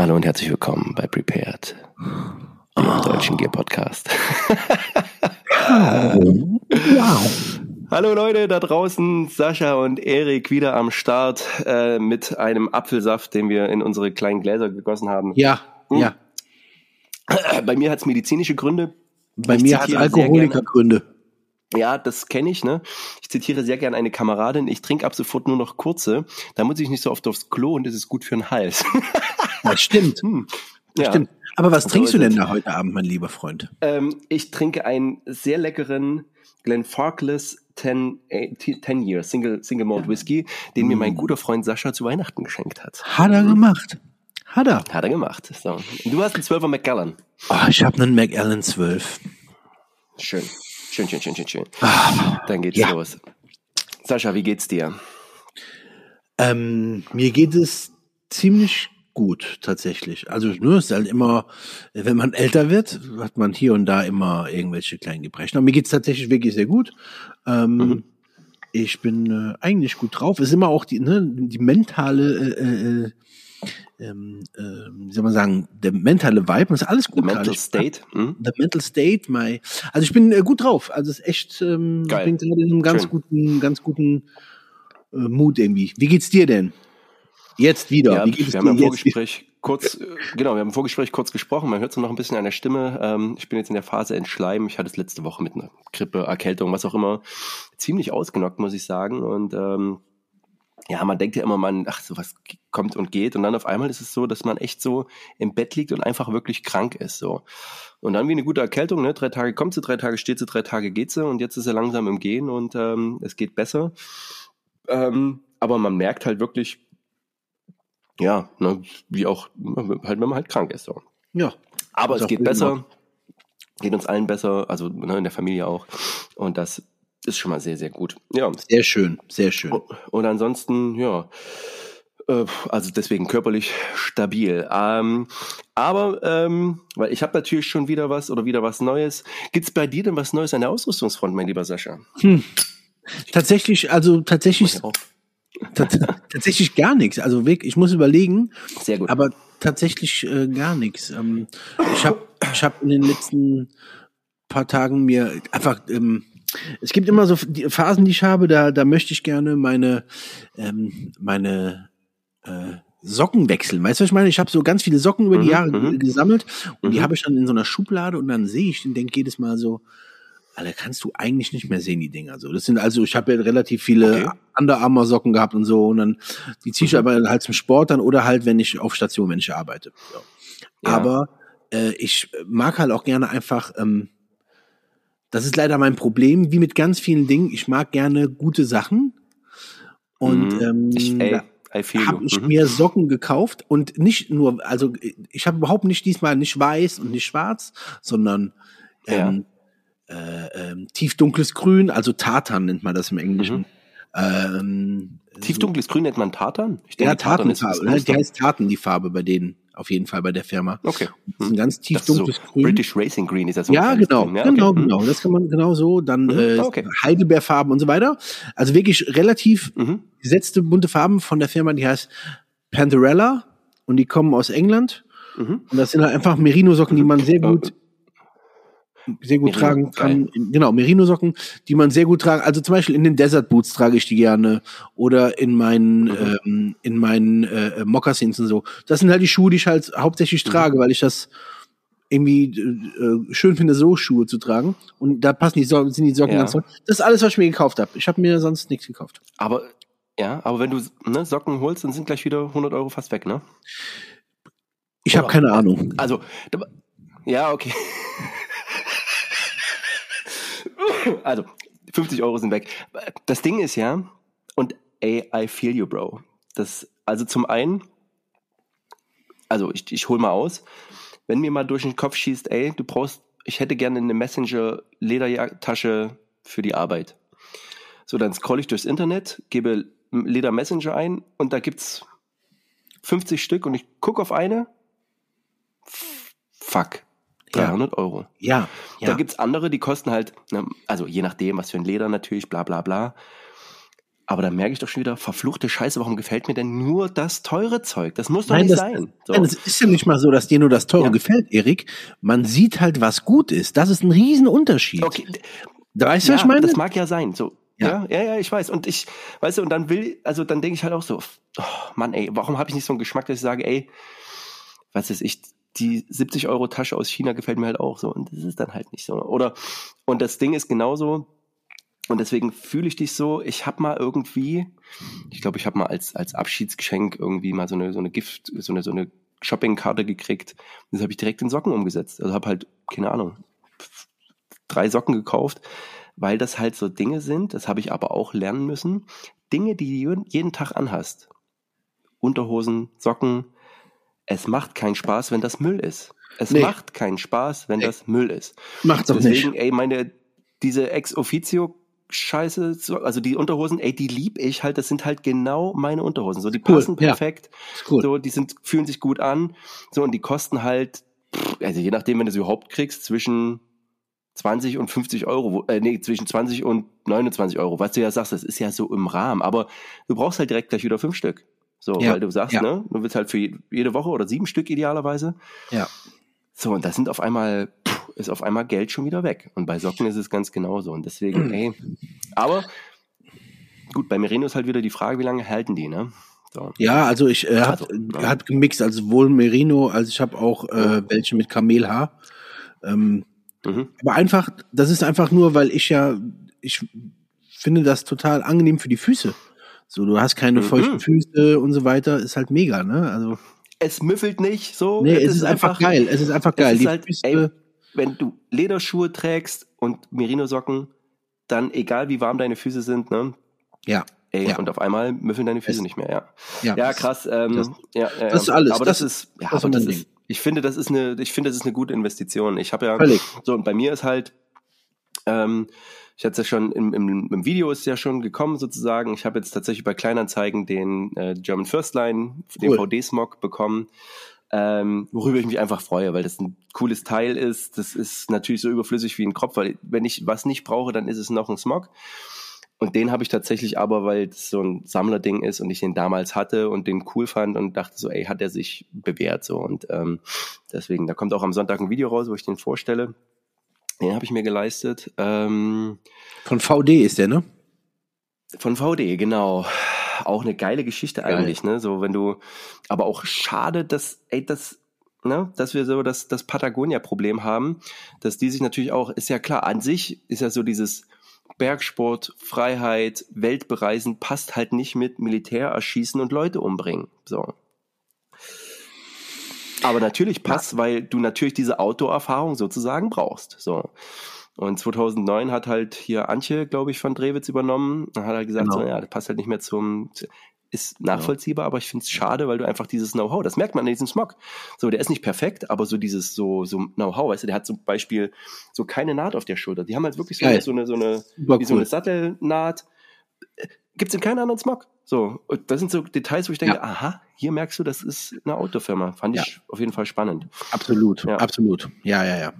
Hallo und herzlich willkommen bei Prepared, dem oh. deutschen Gear Podcast. wow. Hallo Leute da draußen, Sascha und Erik wieder am Start äh, mit einem Apfelsaft, den wir in unsere kleinen Gläser gegossen haben. Ja, hm. ja. Bei mir hat es medizinische Gründe. Bei ich mir hat es Alkoholikergründe. Ja, das kenne ich, ne? Ich zitiere sehr gerne eine Kameradin, ich trinke ab sofort nur noch kurze, da muss ich nicht so oft aufs Klo und das ist gut für den Hals. Das stimmt. Hm. Das ja. stimmt. Aber was trinkst du denn da heute Abend, mein lieber Freund? Ähm, ich trinke einen sehr leckeren Glenfarclas 10, 10 Year Single, Single Malt Whisky, den mir mein mm. guter Freund Sascha zu Weihnachten geschenkt hat. Hat er gemacht. Hat er. Hat er gemacht. So. Du hast einen 12er Macallan. Oh, ich habe einen Macallan 12. Schön. Schön, schön, schön, schön, schön. Ah, Dann geht's ja. los. Sascha, wie geht's dir? Ähm, mir geht es ziemlich gut, tatsächlich. Also nur ist halt immer, wenn man älter wird, hat man hier und da immer irgendwelche kleinen Gebrechen. Aber mir geht's tatsächlich wirklich sehr gut. Ähm, mhm. Ich bin äh, eigentlich gut drauf. Es ist immer auch die, ne, die mentale, äh, äh, ähm, äh, wie soll man sagen, der mentale Vibe, ist alles gut. The mental state. Mhm. The mental state, my. Also ich bin äh, gut drauf. Also es ist echt, ähm, Geil. ich bin gerade in einem ganz Schön. guten, ganz guten äh, Mut irgendwie. Wie geht's dir denn? Jetzt wieder. Ja, wir haben im Vorgespräch kurz, äh, genau, wir haben im Vorgespräch kurz gesprochen. Man hört es noch ein bisschen an der Stimme. Ähm, ich bin jetzt in der Phase Entschleim. Ich hatte es letzte Woche mit einer Grippe, Erkältung, was auch immer, ziemlich ausgenockt, muss ich sagen. Und ähm, ja, man denkt ja immer, man, ach, so was kommt und geht. Und dann auf einmal ist es so, dass man echt so im Bett liegt und einfach wirklich krank ist. So. Und dann wie eine gute Erkältung, ne? Drei Tage kommt sie, drei Tage steht sie, drei Tage geht sie und jetzt ist sie langsam im Gehen und ähm, es geht besser. Ähm, aber man merkt halt wirklich, ja, ne, wie auch, halt, wenn man halt krank ist. So. Ja. Aber es geht besser, gemacht. geht uns allen besser, also ne, in der Familie auch. Und das ist schon mal sehr, sehr gut. Ja. Sehr schön, sehr schön. Und ansonsten, ja, äh, also deswegen körperlich stabil. Ähm, aber, ähm, weil ich habe natürlich schon wieder was oder wieder was Neues. Gibt's bei dir denn was Neues an der Ausrüstungsfront, mein lieber Sascha? Hm. Tatsächlich, also tatsächlich tatsächlich gar nichts. Also wirklich, ich muss überlegen. Sehr gut. Aber tatsächlich äh, gar nichts. Ähm, ich habe ich hab in den letzten paar Tagen mir einfach ähm, es gibt immer so die Phasen, die ich habe, da, da möchte ich gerne meine, ähm, meine äh, Socken wechseln. Weißt du, was ich meine? Ich habe so ganz viele Socken über die mhm, Jahre mhm. gesammelt und mhm. die habe ich dann in so einer Schublade und dann sehe ich und denke jedes Mal so, Alter, kannst du eigentlich nicht mehr sehen, die Dinger. So, das sind also, ich habe ja relativ viele okay. Under Armour Socken gehabt und so und dann die ziehe ich mhm. aber halt zum Sport dann oder halt, wenn ich auf Station, wenn ich arbeite. So. Ja. Aber äh, ich mag halt auch gerne einfach, ähm, das ist leider mein Problem, wie mit ganz vielen Dingen. Ich mag gerne gute Sachen und mhm. ähm, ich, ey. habe ich mhm. mir Socken gekauft und nicht nur, also ich habe überhaupt nicht diesmal nicht weiß und nicht schwarz, sondern ähm, äh, ähm, tiefdunkles Grün, also Tartan nennt man das im Englischen. Mhm. Ähm, Tiefdunkles. Grün nennt man Tartan? Ich denke, ja, Tartanfarbe. Ne? Die heißt Tartan, die Farbe bei denen, auf jeden Fall bei der Firma. Okay. Das ist ein ganz tiefdunkles so Grün. British Racing Green ist das so. Ja, genau, ja, genau, okay. genau. Das kann man genau so. Dann mhm. äh, okay. Heidelbeerfarben und so weiter. Also wirklich relativ mhm. gesetzte bunte Farben von der Firma, die heißt Pandarella und die kommen aus England. Mhm. Und das sind halt einfach Merino-Socken, die man sehr gut sehr gut Merino, tragen kann. Geil. Genau, Merino-Socken, die man sehr gut tragen. Also zum Beispiel in den Desert Boots trage ich die gerne oder in meinen mhm. ähm, in meinen äh, Moccasins und so. Das sind halt die Schuhe, die ich halt hauptsächlich mhm. trage, weil ich das irgendwie äh, schön finde, so Schuhe zu tragen. Und da passen die Socken, sind die Socken ja. ganz toll. Das ist alles, was ich mir gekauft habe. Ich habe mir sonst nichts gekauft. Aber ja, aber wenn du ne, Socken holst, dann sind gleich wieder 100 Euro fast weg, ne? Ich habe keine Ahnung. Also, ja, okay. Also, 50 Euro sind weg. Das Ding ist ja, und ey, I feel you, Bro. Das, also zum einen, also ich, ich hol mal aus, wenn mir mal durch den Kopf schießt, ey, du brauchst, ich hätte gerne eine Messenger-Ledertasche für die Arbeit. So, dann scroll ich durchs Internet, gebe Leder Messenger ein und da gibt's 50 Stück und ich gucke auf eine. Fuck. 300 ja. Euro. Ja, ja. Da gibt's andere, die kosten halt, ne, also je nachdem, was für ein Leder natürlich, bla bla bla. Aber da merke ich doch schon wieder, verfluchte Scheiße, warum gefällt mir denn nur das teure Zeug? Das muss doch Nein, nicht das, sein. So. nein, es ist ja nicht mal so, dass dir nur das Teure Ja. gefällt, Erik. Man sieht halt, was gut ist. Das ist ein Riesenunterschied. Okay, Weißt du, ja, was ich meine? das mag ja sein. So, Ja. ja. ja, ja, ich weiß. Und ich, weißt du, und dann will, also dann denke ich halt auch so, oh, Mann, ey, warum habe ich nicht so einen Geschmack, dass ich sage, ey, was ist ich, die 70 Euro Tasche aus China gefällt mir halt auch so. Und das ist dann halt nicht so. Oder, und das Ding ist genauso, und deswegen fühle ich dich so, ich habe mal irgendwie, ich glaube, ich habe mal als, als Abschiedsgeschenk irgendwie mal so eine, so eine Gift, so eine, so eine Shoppingkarte gekriegt. Das habe ich direkt in Socken umgesetzt. Also habe halt, keine Ahnung, drei Socken gekauft, weil das halt so Dinge sind, das habe ich aber auch lernen müssen, Dinge, die du jeden Tag anhast. Unterhosen, Socken. Es macht keinen Spaß, wenn das Müll ist. Es Nee. macht keinen Spaß, wenn Nee. das Müll ist. Macht's doch Deswegen, nicht. ey, meine, diese Ex-Officio Scheiße, so- also die Unterhosen, ey, die lieb ich halt, das sind halt genau meine Unterhosen. So, die Cool, passen ja. perfekt. Ist cool. So, die sind, fühlen sich gut an. So, und die kosten halt, also je nachdem, wenn du sie überhaupt kriegst, zwischen 20 und 50 Euro, äh, nee, zwischen 20 und 29 Euro. Was du ja sagst, das ist ja so im Rahmen, aber du brauchst halt direkt gleich wieder fünf Stück. So, Ja, weil du sagst, ja. ne, du willst halt für je- jede Woche oder sieben Stück idealerweise. Ja. So, und da sind auf einmal, pff, ist auf einmal Geld schon wieder weg. Und bei Socken ist es ganz genauso. Und deswegen, ey, aber gut, bei Merino ist halt wieder die Frage, wie lange halten die, ne? So. Ja, also ich äh, hab, Also, ja. hat gemixt, also sowohl Merino, als ich habe auch äh, welche mit Kamelhaar. Ähm, Mhm. aber einfach, das ist einfach nur, weil ich ja, ich finde das total angenehm für die Füße. So, du hast keine Mhm. feuchten Füße und so weiter, ist halt mega, ne? Also, Es müffelt nicht, so. nee, es ist einfach geil, es ist einfach geil. Es ist halt, ey, wenn du Lederschuhe trägst und Merino-Socken, dann egal wie warm deine Füße sind, ne? ja, Ey, Ja. und auf einmal müffeln deine Füße Es- nicht mehr, ja. ja, Ja, krass. Ähm, das- ja, ja, das ist alles. Aber das, Das- ist, ja, das ist aber das ist, ich finde, das ist eine, ich finde, das ist eine gute Investition. Ich habe ja, Völlig. so und bei mir ist halt, ähm, ich hatte es ja schon im, im, im Video ist ja schon gekommen sozusagen. Ich habe jetzt tatsächlich bei Kleinanzeigen den äh, German First Line, den Cool. VD-Smog bekommen. Ähm, worüber ich mich einfach freue, weil das ein cooles Teil ist. Das ist natürlich so überflüssig wie ein Kopf, weil wenn ich was nicht brauche, dann ist es noch ein Smog. Und den habe ich tatsächlich aber, weil es so ein Sammlerding ist und ich den damals hatte und den cool fand und dachte so, ey, hat er sich bewährt so. Und ähm, deswegen, da kommt auch am Sonntag ein Video raus, wo ich den vorstelle. Den habe ich mir geleistet. Ähm, von VD ist der, ne? von VD, genau. Auch eine geile Geschichte Geil. eigentlich, ne? So, wenn du, aber auch schade, dass, ey, das, ne, dass wir so das, das Patagonia-Problem haben, dass die sich natürlich auch, ist ja klar, an sich ist ja so dieses Bergsport, Freiheit, Weltbereisen passt halt nicht mit Militär erschießen und Leute umbringen. So. Aber natürlich passt, weil du natürlich diese Outdoor-Erfahrung sozusagen brauchst. So. Und 2009 hat halt hier Antje, glaube ich, von Drewitz übernommen. Dann hat er gesagt, Genau. so, ja, das passt halt nicht mehr zum, ist nachvollziehbar, aber ich finde es schade, weil du einfach dieses Know-how, das merkt man an diesem Smog. So, der ist nicht perfekt, aber so dieses so, so Know-how, weißt du, der hat zum Beispiel so keine Naht auf der Schulter. Die haben halt wirklich so, so eine, so eine, wie so cool. eine Sattelnaht. Gibt's in keinem anderen Smog. So, und das sind so Details, wo ich denke, Ja. aha, hier merkst du, das ist eine Autofirma. Fand Ja. ich auf jeden Fall spannend. Absolut, Ja. absolut. Ja, ja, ja.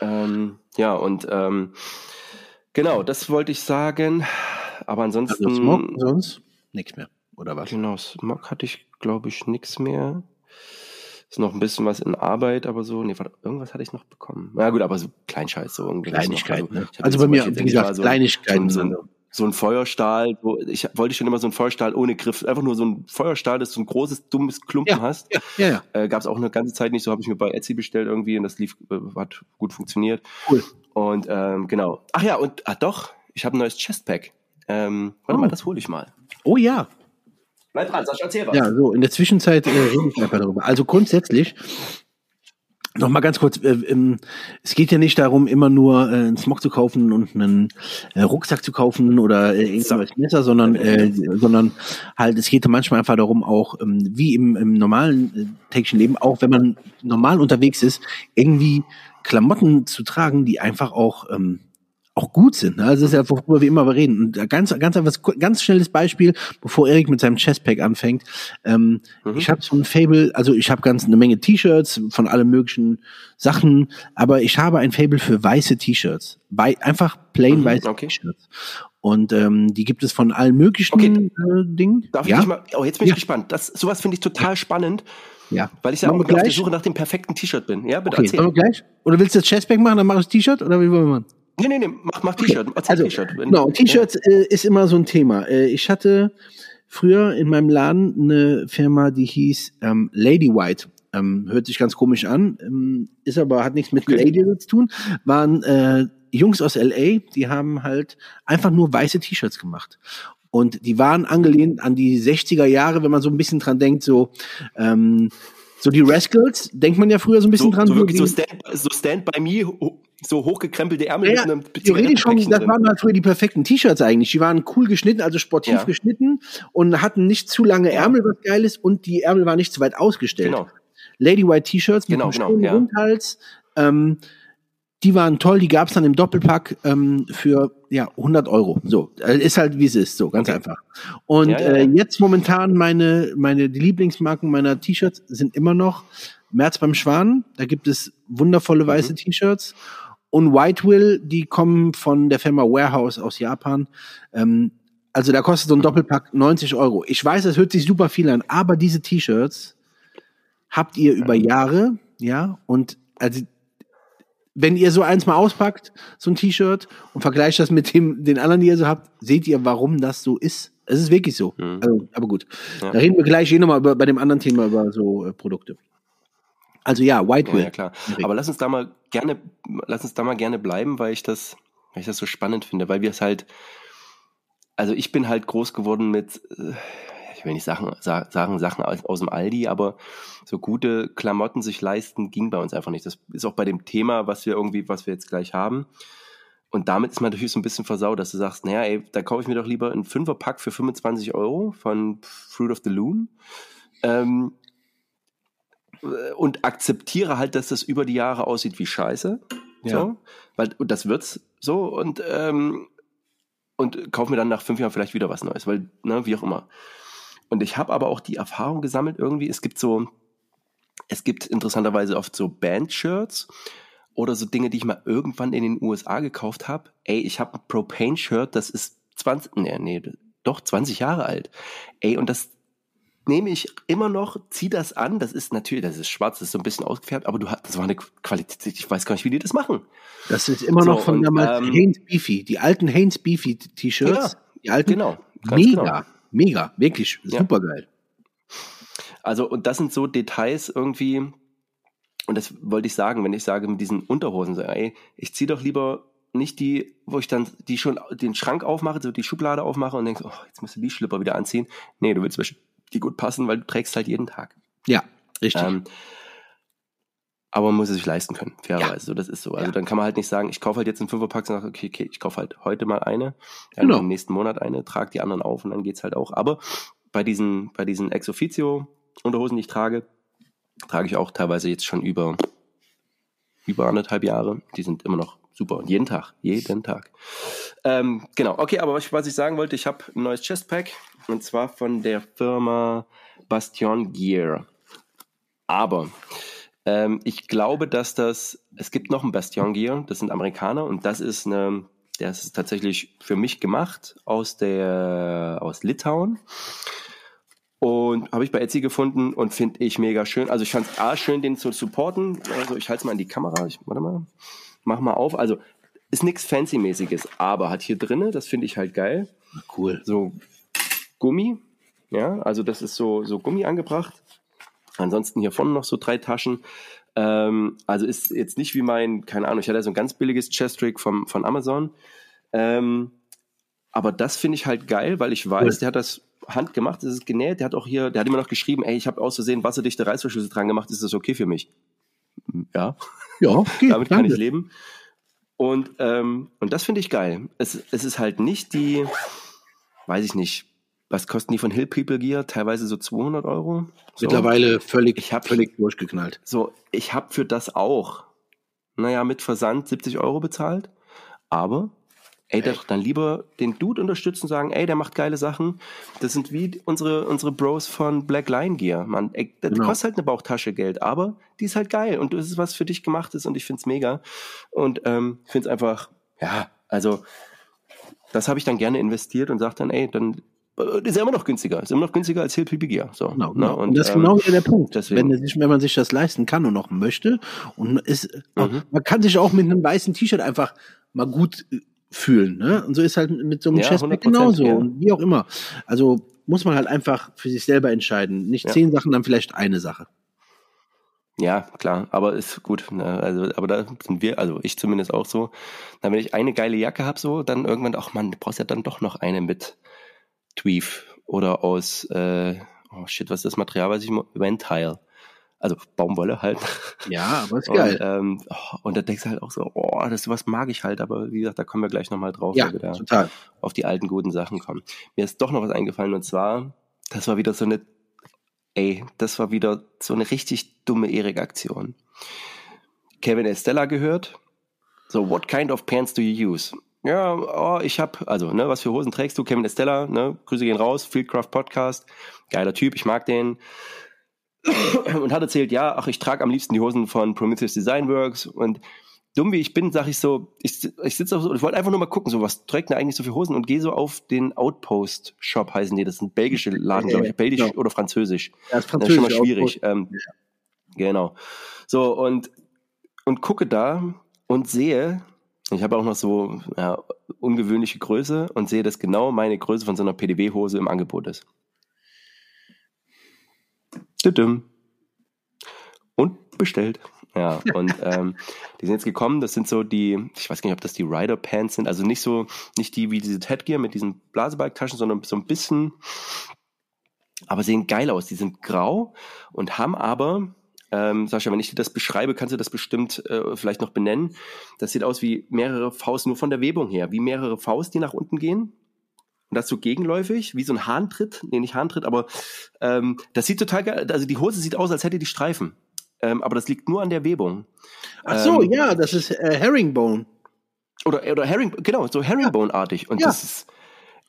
Ähm, ja, und ähm, genau, das wollte ich sagen. Aber ansonsten. Also Smog, sonst nichts mehr, oder was? Genau, Smog hatte ich, glaube ich, nichts mehr. Ist noch ein bisschen was in Arbeit, aber so, nee, warte, irgendwas hatte ich noch bekommen. Na gut, aber so Kleinscheiß, so irgendwie. Kleinigkeiten, ne? ich hab Also bei mir, wie gesagt, so, Kleinigkeiten. So, so, ein Feuerstahl, so, ich wollte schon immer so ein Feuerstahl ohne Griff, einfach nur so ein Feuerstahl, das du ein großes, dummes Klumpen Ja, hast. ja, ja, ja. Äh, Gab es auch eine ganze Zeit nicht, so habe ich mir bei Etsy bestellt irgendwie und das lief, äh, hat gut funktioniert. Cool. Und ähm, genau. Ach ja, und ah doch, ich habe ein neues Chestpack. Ähm, warte Oh. mal, das hole ich mal. Oh ja, Bleib dran, Sascha, erzähl was. Ja, so, in der Zwischenzeit äh, rede ich einfach darüber. Also grundsätzlich, noch mal ganz kurz, äh, ähm, es geht ja nicht darum, immer nur äh, einen Smog zu kaufen und einen äh, Rucksack zu kaufen oder äh, irgendein neues Messer, sondern, äh, sondern halt, es geht manchmal einfach darum, auch ähm, wie im, im normalen äh, täglichen Leben, auch wenn man normal unterwegs ist, irgendwie Klamotten zu tragen, die einfach auch ähm, auch gut sind. Ne? Also das ist ja, worüber wir immer reden. Und da ganz, ganz einfach, ganz schnelles Beispiel, bevor Erik mit seinem Chestpack anfängt. Ähm, Mhm. Ich habe so ein Fable, also ich habe ganz eine Menge T-Shirts von allen möglichen Sachen, aber ich habe ein Fable für weiße T-Shirts. Wei einfach plain Mhm, weiße okay. T-Shirts. Und ähm, die gibt es von allen möglichen Okay. äh, Dingen. Darf ja? ich mal, oh, jetzt bin ich Ja. gespannt. Das, sowas finde ich total spannend, ja. weil ich ja auch auf der gleich? Suche nach dem perfekten T-Shirt bin. Ja, bitte Okay, erzähl. gleich? Oder willst du das Chestback machen, dann mach ich das T-Shirt oder wie wollen wir machen? Nee, nee, nee, mach, mach T-Shirt. Erzähl Also, T-Shirt. Genau, T-Shirts äh, ist immer so ein Thema. Äh, ich hatte früher in meinem Laden eine Firma, die hieß ähm, Lady White. Ähm, hört sich ganz komisch an, ähm, ist aber hat nichts mit Okay. Lady zu tun. Waren äh, Jungs aus LA, die haben halt einfach nur weiße T-Shirts gemacht. Und die waren angelehnt an die 60er Jahre, wenn man so ein bisschen dran denkt, so ähm, so die Rascals, denkt man ja früher so ein bisschen So, dran. so wirklich so Stand, so Stand by Me, so hochgekrempelte Ärmel ja, mit einem theoretisch schon, das drin. waren halt früher die perfekten T-Shirts eigentlich. Die waren cool geschnitten, also sportiv Ja. geschnitten und hatten nicht zu lange Ja. Ärmel, was geil ist, und die Ärmel waren nicht zu weit ausgestellt. Genau. Lady White T-Shirts mit Genau, einem genau, schönen ja. Rundhals, ähm, die waren toll, die gab's dann im Doppelpack ähm, für ja 100 Euro. So, äh, ist halt wie es ist, so ganz Okay. einfach. Und Ja, ja, Äh, jetzt momentan meine meine die Lieblingsmarken meiner T-Shirts sind immer noch März beim Schwan. Da gibt es wundervolle Mhm. weiße T-Shirts und White Will, die kommen von der Firma Warehouse aus Japan. Ähm, also da kostet so ein Doppelpack 90 Euro. Ich weiß, das hört sich super viel an, aber diese T-Shirts habt ihr über Jahre, ja, und also wenn ihr so eins mal auspackt, so ein T-Shirt und vergleicht das mit dem den anderen, die ihr so habt, seht ihr, warum das so ist. Es ist wirklich so. Mhm. Also, aber gut, Ja. da reden wir gleich eh nochmal über bei dem anderen Thema über so äh, Produkte. Also ja, White Ja, Will. ja, klar. Aber lass uns da mal gerne, lass uns da mal gerne bleiben, weil ich das, weil ich das so spannend finde, weil wir es halt, also ich bin halt groß geworden mit, äh, ich will nicht Sachen, sa- sagen Sachen aus, aus dem Aldi, aber so gute Klamotten sich leisten ging bei uns einfach nicht. Das ist auch bei dem Thema, was wir irgendwie, was wir jetzt gleich haben. Und damit ist man natürlich so ein bisschen versaut, dass du sagst, naja, ey, da kaufe ich mir doch lieber einen Fünferpack für 25 Euro von Fruit of the Loom. Ähm, und akzeptiere halt, dass das über die Jahre aussieht wie Scheiße. Ja. So, weil und das wird's so und ähm, und kauf mir dann nach fünf Jahren vielleicht wieder was Neues, weil ne, wie auch immer. Und ich habe aber auch die Erfahrung gesammelt irgendwie. Es gibt so, es gibt interessanterweise oft so Band-Shirts oder so Dinge, die ich mal irgendwann in den USA gekauft habe. Ey, ich habe ein Propane-Shirt, das ist 20, nee, nee, doch 20 Jahre alt. Ey, und das nehme ich immer noch, zieh das an. Das ist natürlich, das ist schwarz, das ist so ein bisschen ausgefärbt, aber du hast, das war eine Qualität, ich weiß gar nicht, wie die das machen. Das ist immer So, noch von und, damals ähm, Hanes Beefy, die alten Hanes Beefy T-Shirts, Ja, die alten Genau, mega, genau. Mega, wirklich Ja. super geil. Also, und das sind so Details irgendwie, und das wollte ich sagen, wenn ich sage mit diesen Unterhosen, so, ey, ich ziehe doch lieber nicht die, wo ich dann die schon den Schrank aufmache, so die Schublade aufmache und denke, oh, jetzt musst du die Schlipper wieder anziehen. Nee, du willst die gut passen, weil du trägst halt jeden Tag. Ja, richtig. Ähm, aber man muss es sich leisten können, fairerweise. So, das ist so. Also Ja. dann kann man halt nicht sagen, ich kaufe halt jetzt einen Fünferpack und sage, okay, okay, ich kaufe halt heute mal eine, dann Genau. im nächsten Monat eine, trage die anderen auf und dann geht's halt auch. Aber bei diesen, bei diesen Ex Officio Unterhosen, die ich trage, trage ich auch teilweise jetzt schon über, über anderthalb Jahre. Die sind immer noch super. Und jeden Tag, jeden Tag. Ähm, genau, okay, aber was ich, was ich sagen wollte, ich habe ein neues Chestpack und zwar von der Firma Bastion Gear. Aber ähm, ich glaube, dass das, es gibt noch ein Bastion Gear, das sind Amerikaner und das ist eine, der ist tatsächlich für mich gemacht aus der, aus Litauen. Und habe ich bei Etsy gefunden und finde ich mega schön. Also ich fand es A schön, den zu supporten. Also ich halte es mal in die Kamera. Ich, warte mal. Mach mal auf. Also ist nichts Fancy-mäßiges, aber hat hier drinne, das finde ich halt geil, cool. so Gummi. Ja, also das ist so, so Gummi angebracht. Ansonsten hier vorne noch so drei Taschen. Ähm, also ist jetzt nicht wie mein, keine Ahnung, ich hatte so ein ganz billiges Chest-Trick vom, von Amazon. Ähm, aber das finde ich halt geil, weil ich weiß, Cool. der hat das handgemacht, das ist genäht. Der hat auch hier, der hat immer noch geschrieben, ey, ich habe aus Versehen wasserdichte Reißverschlüsse dran gemacht, ist das okay für mich? Ja, Ja, okay, damit kann danke. ich leben. Und, ähm, und das finde ich geil. Es, es ist halt nicht die, weiß ich nicht, was kosten die von Hill People Gear? Teilweise so 200 Euro. So. Mittlerweile völlig, Ich hab- völlig durchgeknallt. So, ich habe für das auch, naja, mit Versand 70 Euro bezahlt. Aber, ey, doch dann lieber den Dude unterstützen und sagen, ey, der macht geile Sachen. Das sind wie unsere, unsere Bros von Black Lion Gear. Man, ey, das Genau. kostet halt eine Bauchtasche Geld, aber die ist halt geil und das ist was für dich gemacht ist und ich find's mega. Und ähm, find's einfach, ja, also das habe ich dann gerne investiert und sage dann, ey, dann ist ja immer noch günstiger. Ist immer noch günstiger als Hill PPG. So, genau, ne? und, und, das ist ähm, genau der Punkt. Deswegen. Wenn, sich, wenn man sich das leisten kann und noch möchte und ist, mhm. man kann sich auch mit einem weißen T-Shirt einfach mal gut äh, fühlen. Ne? Und so ist halt mit so einem ja, Chestback genauso ja. und wie auch immer. Also muss man halt einfach für sich selber entscheiden. Nicht ja. zehn Sachen, dann vielleicht eine Sache. Ja, klar, aber ist gut. Ne? Also, aber da sind wir, also ich zumindest auch so. Dann, wenn ich eine geile Jacke habe, so, dann irgendwann, ach man, du brauchst ja dann doch noch eine mit Tweef oder aus, äh, oh shit, was ist das Material, was ich Ventile. Also Baumwolle halt. Ja, aber ist geil. Und, ähm, oh, und da denkst du halt auch so, oh, das was mag ich halt, aber wie gesagt, da kommen wir gleich nochmal drauf, ja, wenn wir da total. auf die alten guten Sachen kommen. Mir ist doch noch was eingefallen und zwar, das war wieder so eine, ey, das war wieder so eine richtig dumme Erik-Aktion. Kevin Estella gehört. So, what kind of pants do you use? Ja, oh, ich hab, also, ne, was für Hosen trägst du? Kevin Estella, ne, Grüße gehen raus, Fieldcraft Podcast, geiler Typ, ich mag den und hat erzählt, ja, ach, ich trage am liebsten die Hosen von Prometheus Design Works und dumm wie ich bin, sage ich so, ich, ich sitze auf so, ich wollte einfach nur mal gucken, so was trägt denn eigentlich so für Hosen und gehe so auf den Outpost Shop heißen die, das sind belgische Laden, glaube ich, belgisch ja. oder französisch. Ja, ist französisch. Das ist schon mal schwierig. Ähm, ja. Genau. So und und gucke da und sehe, ich habe auch noch so ja, ungewöhnliche Größe und sehe, dass genau meine Größe von so einer PDW-Hose im Angebot ist. Und bestellt. Ja, und ähm, die sind jetzt gekommen, das sind so die, ich weiß gar nicht, ob das die Rider Pants sind, also nicht so, nicht die wie diese Headgear mit diesen Blasebalgtaschen, sondern so ein bisschen, aber sehen geil aus. Die sind grau und haben aber, ähm, Sascha, wenn ich dir das beschreibe, kannst du das bestimmt äh, vielleicht noch benennen. Das sieht aus wie mehrere Faust, nur von der Webung her, wie mehrere Faust, die nach unten gehen und das so gegenläufig, wie so ein Hahntritt, nee, nicht Hahntritt, aber ähm, das sieht total geil, also die Hose sieht aus, als hätte die Streifen. Ähm, aber das liegt nur an der Webung. Ach so, ähm, ja, das ist äh, Herringbone. Oder, oder Herring, genau, so Herringbone-artig. Und ja. das ist,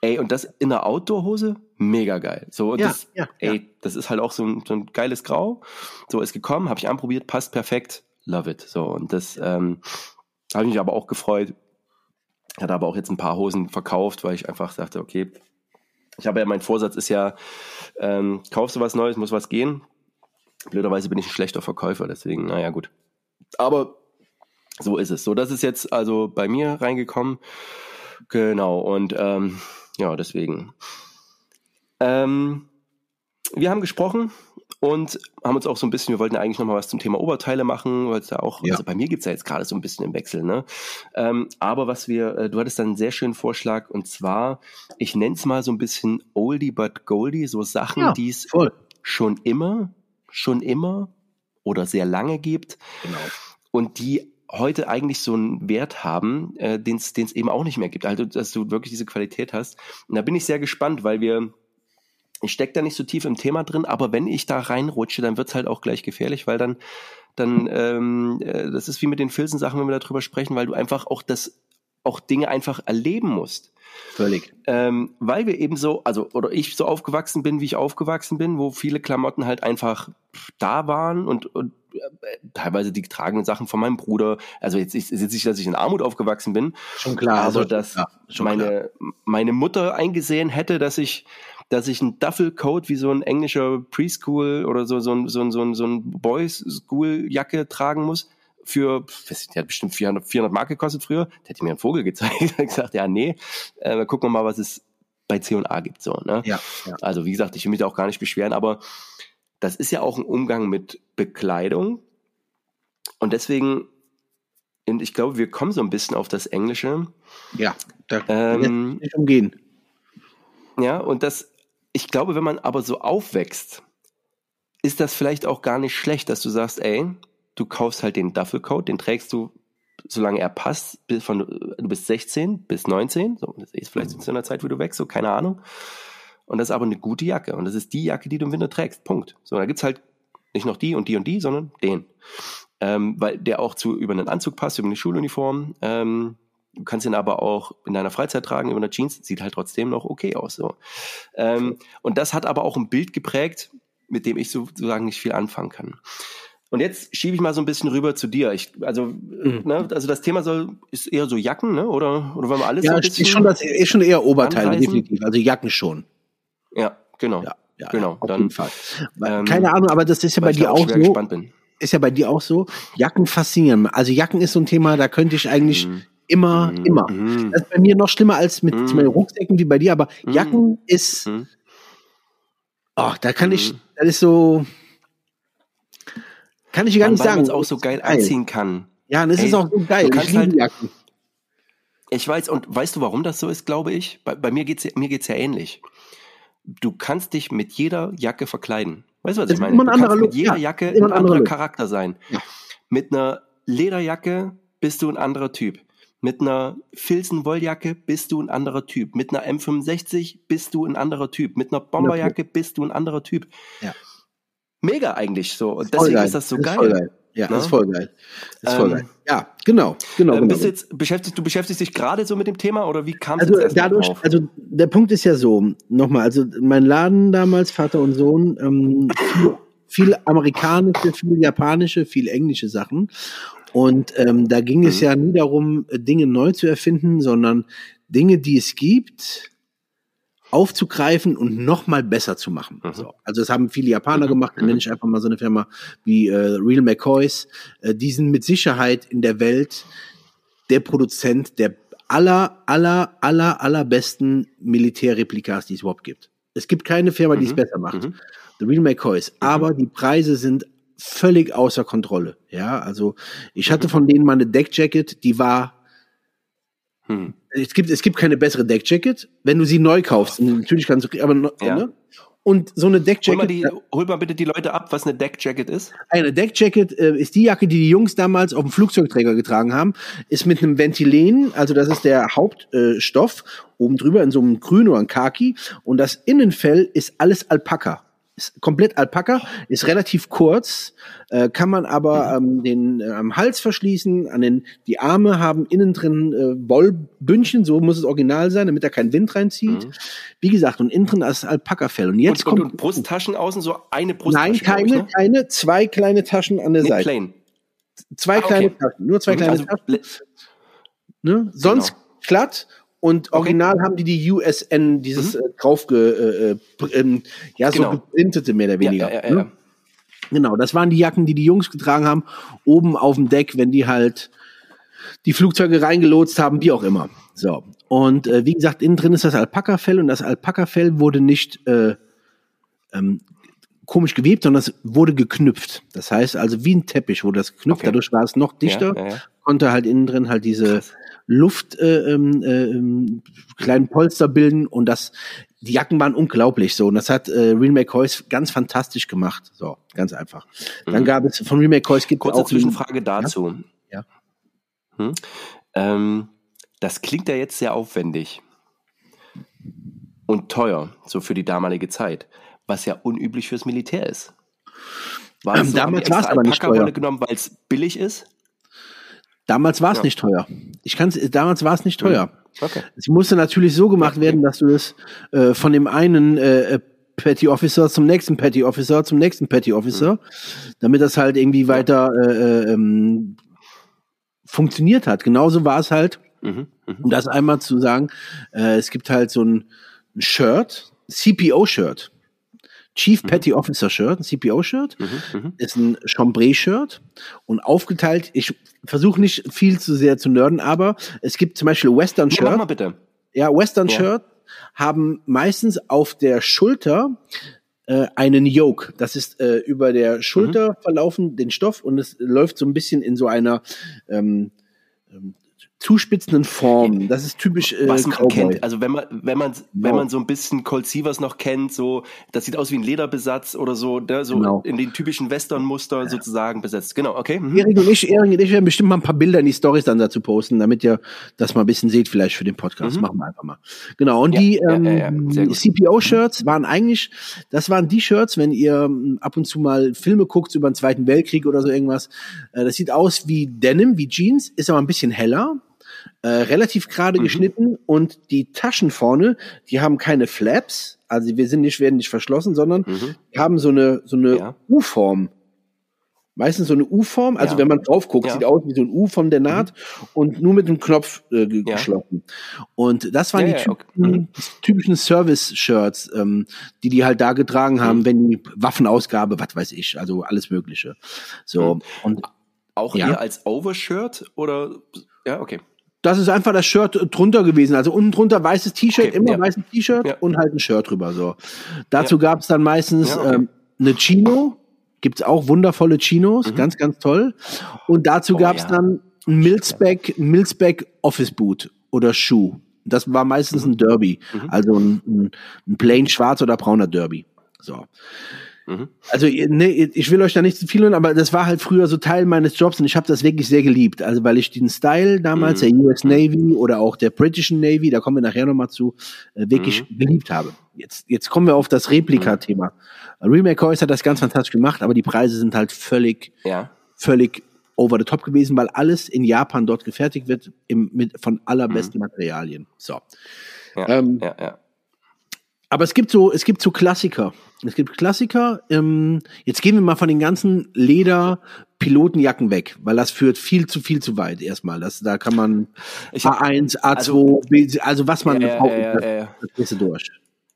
ey, und das in der Outdoor-Hose, mega geil. So, und ja, das, ja, ey, ja. das ist halt auch so ein, so ein geiles Grau. So ist gekommen, habe ich anprobiert, passt perfekt, love it. So, und das ähm, habe ich mich aber auch gefreut, hatte aber auch jetzt ein paar Hosen verkauft, weil ich einfach sagte, okay, ich habe ja, mein Vorsatz ist ja, ähm, kaufst du was Neues, muss was gehen. Blöderweise bin ich ein schlechter Verkäufer, deswegen, naja, gut. Aber so ist es. So, das ist jetzt also bei mir reingekommen. Genau, und ähm, ja, deswegen. Ähm, wir haben gesprochen und haben uns auch so ein bisschen, wir wollten eigentlich nochmal was zum Thema Oberteile machen, weil es ja auch, ja. also bei mir gibt's ja jetzt gerade so ein bisschen im Wechsel, ne? Ähm, aber was wir, äh, du hattest dann einen sehr schönen Vorschlag und zwar, ich nenne es mal so ein bisschen Oldie but Goldie, so Sachen, ja, die es schon immer, schon immer oder sehr lange gibt. Genau. Und die heute eigentlich so einen Wert haben, äh, den es eben auch nicht mehr gibt. Also, dass du wirklich diese Qualität hast. Und da bin ich sehr gespannt, weil wir ich stecke da nicht so tief im Thema drin, aber wenn ich da reinrutsche, dann wird's halt auch gleich gefährlich, weil dann, dann, ähm, äh, das ist wie mit den Filzen-Sachen, wenn wir darüber sprechen, weil du einfach auch das, auch Dinge einfach erleben musst. Völlig. Ähm, weil wir eben so, also, oder ich so aufgewachsen bin, wie ich aufgewachsen bin, wo viele Klamotten halt einfach da waren und, und äh, teilweise die tragenden Sachen von meinem Bruder. Also jetzt ist es nicht, dass ich in Armut aufgewachsen bin. Schon klar. Also, dass ja, meine, klar. meine Mutter eingesehen hätte, dass ich dass ich einen Duffelcoat wie so ein englischer Preschool oder so, so, ein, so, so, ein, so ein Boys School Jacke tragen muss für, der hat bestimmt 400, 400 Mark gekostet früher, der hätte mir einen Vogel gezeigt, und gesagt, ja, nee, äh, gucken wir mal, was es bei C&A gibt, so, ne? Ja, ja. Also, wie gesagt, ich will mich da auch gar nicht beschweren, aber das ist ja auch ein Umgang mit Bekleidung und deswegen, und ich glaube, wir kommen so ein bisschen auf das Englische. Ja, da ähm, nicht umgehen. Ja, und das, ich glaube, wenn man aber so aufwächst, ist das vielleicht auch gar nicht schlecht, dass du sagst, ey, du kaufst halt den Duffelcoat, den trägst du, solange er passt, bis von, du bist 16 bis 19, so, das ist vielleicht zu einer Zeit, wo du wächst, so, keine Ahnung. Und das ist aber eine gute Jacke. Und das ist die Jacke, die du im Winter trägst. Punkt. So, da gibt's halt nicht noch die und die und die, sondern den. Ähm, weil der auch zu über einen Anzug passt, über eine Schuluniform. Ähm, Du kannst ihn aber auch in deiner Freizeit tragen, über eine Jeans, sieht halt trotzdem noch okay aus. So. Ähm, und das hat aber auch ein Bild geprägt, mit dem ich sozusagen nicht viel anfangen kann. Und jetzt schiebe ich mal so ein bisschen rüber zu dir. Ich, also, mhm. ne, also das Thema soll ist eher so Jacken, ne? Oder oder wollen wir alles? Ja, so ist schon das ist schon eher Oberteile definitiv. Also Jacken schon. Ja, genau. Ja, ja genau. Auf dann, jeden Fall. Ähm, Keine Ahnung, aber das ist ja bei dir auch, auch so. Ist ja bei dir auch so. Jacken faszinieren. Also Jacken ist so ein Thema, da könnte ich eigentlich mhm. Immer, mhm. immer. Mhm. Das ist bei mir noch schlimmer als mit mhm. Rucksäcken wie bei dir, aber mhm. Jacken ist. Mhm. Oh, da kann ich, das ist so kann ich gar nicht sagen. Weil man es auch so geil, geil anziehen kann. Ja, und es ist auch so geil. Ich halt, Jacken. Ich weiß, und weißt du, warum das so ist, glaube ich? Bei, bei mir geht's mir geht's ja ähnlich. Du kannst dich mit jeder Jacke verkleiden. Weißt du, was das ich meine? Du kannst mit jeder Jacke ja, ein anderer Look. Charakter sein. Ja. Mit einer Lederjacke bist du ein anderer Typ. Mit einer Filzenwolljacke bist du ein anderer Typ. Mit einer M65 bist du ein anderer Typ. Mit einer Bomberjacke bist du ein anderer Typ. Ja mega eigentlich so. Und deswegen ist das so das geil. Ja, das ist ne? voll geil. Ist voll ähm, geil. Ja, genau, genau. Genau. Bist du jetzt beschäftigst du beschäftigst dich gerade so mit dem Thema oder wie kam es also dadurch? Drauf? Also der Punkt ist ja so. Nochmal, also mein Laden damals, Vater und Sohn, ähm, viel, viel amerikanische, viel japanische, viel englische Sachen. Und ähm, da ging es mhm. ja nie darum, Dinge neu zu erfinden, sondern Dinge, die es gibt, aufzugreifen und noch mal besser zu machen. Mhm. So. Also das haben viele Japaner mhm. gemacht, dann nenne mhm. ich einfach mal so eine Firma wie äh, Real McCoys. Äh, die sind mit Sicherheit in der Welt der Produzent der aller, aller, aller, allerbesten Militärreplikas, die es überhaupt gibt. Es gibt keine Firma, die es mhm. besser macht. Mhm. The Real McCoys. Aber die Preise sind völlig außer Kontrolle. Ja, also ich hatte von denen mal eine Deckjacket, die war hm. Es gibt, es gibt keine bessere Deckjacket, wenn du sie neu kaufst. Natürlich kannst du, aber, ja. ne? Und so eine Deckjacket. Hol mal, die, hol mal bitte die Leute ab, was eine Deckjacket ist. Eine Deckjacket äh, ist die Jacke, die die Jungs damals auf dem Flugzeugträger getragen haben. Ist mit einem Ventilen, also das ist der Hauptstoff, äh, oben drüber in so einem Grün oder ein Khaki. Und das Innenfell ist alles Alpaka ist komplett Alpaka, ist relativ kurz, äh, kann man aber mhm. ähm, den äh, am Hals verschließen, an den die Arme haben innen drin äh, Wollbündchen, so muss es original sein, damit da kein Wind reinzieht. Mhm. Wie gesagt, und innen drin ist Alpaka-Fell. Und jetzt und, kommt und, und Brusttaschen außen so eine Brusttasche. Nein, keine, ich, ne? keine, zwei kleine Taschen an der nee, Seite. Plain. Zwei ah, kleine Taschen, nur zwei mhm, kleine also, Taschen. Ne? Sonst genau. glatt und original okay. haben die die USN, dieses mhm. äh, drauf ge, äh, äh, ähm, ja, genau. so geprintete mehr oder weniger. Ja, ja, ja, ne? Genau, das waren die Jacken, die die Jungs getragen haben, oben auf dem Deck, wenn die halt die Flugzeuge reingelotst haben, wie auch immer. So. Und äh, wie gesagt, innen drin ist das Alpaka-Fell und das Alpaka-Fell wurde nicht äh, ähm, komisch gewebt, sondern es wurde geknüpft. Das heißt also wie ein Teppich wurde das geknüpft, okay. dadurch war es noch dichter, ja, ja, ja. konnte halt innen drin halt diese Krass. Luft äh, ähm, äh, kleinen Polster bilden und das die Jacken waren unglaublich so und das hat äh, Real McCoys ganz fantastisch gemacht. So, ganz einfach. Mhm. Dann gab es von Real McCoys gibt Kurze auch Zwischenfrage dazu. Ja. Hm? Ähm, das klingt ja jetzt sehr aufwendig und teuer, so für die damalige Zeit, was ja unüblich fürs Militär ist. War ähm, so, damals war es aber nicht teuer. genommen, weil es billig ist? Damals war es ja. nicht teuer. Ich kann damals war es nicht teuer. Hm. Okay. Es musste natürlich so gemacht okay. werden, dass du es äh, von dem einen äh, äh, Petty Officer zum nächsten Petty Officer zum nächsten Petty Officer, mhm. damit das halt irgendwie weiter äh, äh, ähm, funktioniert hat. Genauso war es halt, mhm. Mhm. um das einmal zu sagen, äh, es gibt halt so ein, ein Shirt, CPO-Shirt. Chief mhm. Petty Officer Shirt, ein CPO-Shirt, mhm, mhm, ist ein Chambray-Shirt und aufgeteilt. Ich versuche nicht viel zu sehr zu nerden, aber es gibt zum Beispiel Western-Shirt. Ja, mach mal bitte. Ja, Western-Shirt ja. haben meistens auf der Schulter äh, einen Yoke. Das ist äh, über der Schulter mhm. verlaufen, den Stoff und es läuft so ein bisschen in so einer ähm, ähm zuspitzenden Formen. Das ist typisch äh, Was man Cowboy. kennt. Also wenn man wenn man genau. wenn man so ein bisschen Colt Sievers noch kennt, so das sieht aus wie ein Lederbesatz oder so, ne, so genau. in den typischen Western-Muster ja. sozusagen besetzt. Genau, okay. Mhm. Erik und ich, Erik und ich werden bestimmt mal ein paar Bilder in die Stories dann dazu posten, damit ihr das mal ein bisschen seht, vielleicht für den Podcast. Mhm. Machen wir einfach mal. Genau. Und ja, die ähm, ja, CPO-Shirts waren eigentlich, das waren die Shirts, wenn ihr ähm, ab und zu mal Filme guckt über den Zweiten Weltkrieg oder so irgendwas. Äh, das sieht aus wie Denim, wie Jeans, ist aber ein bisschen heller äh, relativ gerade mhm. geschnitten und die Taschen vorne, die haben keine Flaps, also wir sind nicht, werden nicht verschlossen, sondern mhm. haben so eine, so eine ja. U-Form. Meistens so eine U-Form, also Ja. wenn man drauf guckt, Ja. sieht aus wie so ein U von der Naht und nur mit einem Knopf äh, geschlossen. Und das waren die ja, okay. typischen, typischen Service-Shirts, ähm, die die halt da getragen haben, Mhm. wenn die Waffenausgabe, was weiß ich, also alles Mögliche. So Mhm. und Auch Ja. eher als Overshirt oder ja, okay. Das ist einfach das Shirt drunter gewesen. Also unten drunter weißes T-Shirt, Okay, immer ja. weißes T-Shirt Ja. und halt ein Shirt drüber. So. Dazu gab's dann meistens Ja, okay. ähm, eine Chino. Gibt's auch wundervolle Chinos, ganz, ganz toll. Und dazu Mhm. Oh, gab's ja. dann ein Milspec, ein Milspec Office Boot oder Schuh. Das war meistens Mhm. ein Derby. Also ein, ein, ein plain schwarz oder brauner Derby. So. Mhm. Also ne, ich will euch da nicht zu viel hören, aber das war halt früher so Teil meines Jobs und ich habe das wirklich sehr geliebt. Also weil ich den Style damals der US Navy oder auch der britischen Navy, da kommen wir nachher nochmal zu, äh, wirklich geliebt habe. Jetzt, jetzt kommen wir auf das Replika-Thema. Remake Hoys hat das ganz fantastisch gemacht, aber die Preise sind halt völlig, Ja. völlig over the top gewesen, weil alles in Japan dort gefertigt wird im, mit von allerbesten Materialien. So. Ja, Ähm, ja, ja. Aber es gibt so, es gibt so Klassiker. Es gibt Klassiker. Ähm, jetzt gehen wir mal von den ganzen Leder-Pilotenjacken weg, weil das führt viel zu viel zu weit erstmal. Das, da kann man Ich- A1, A2, also- B, also was man Ja, braucht, ja, ja, ja. das durch.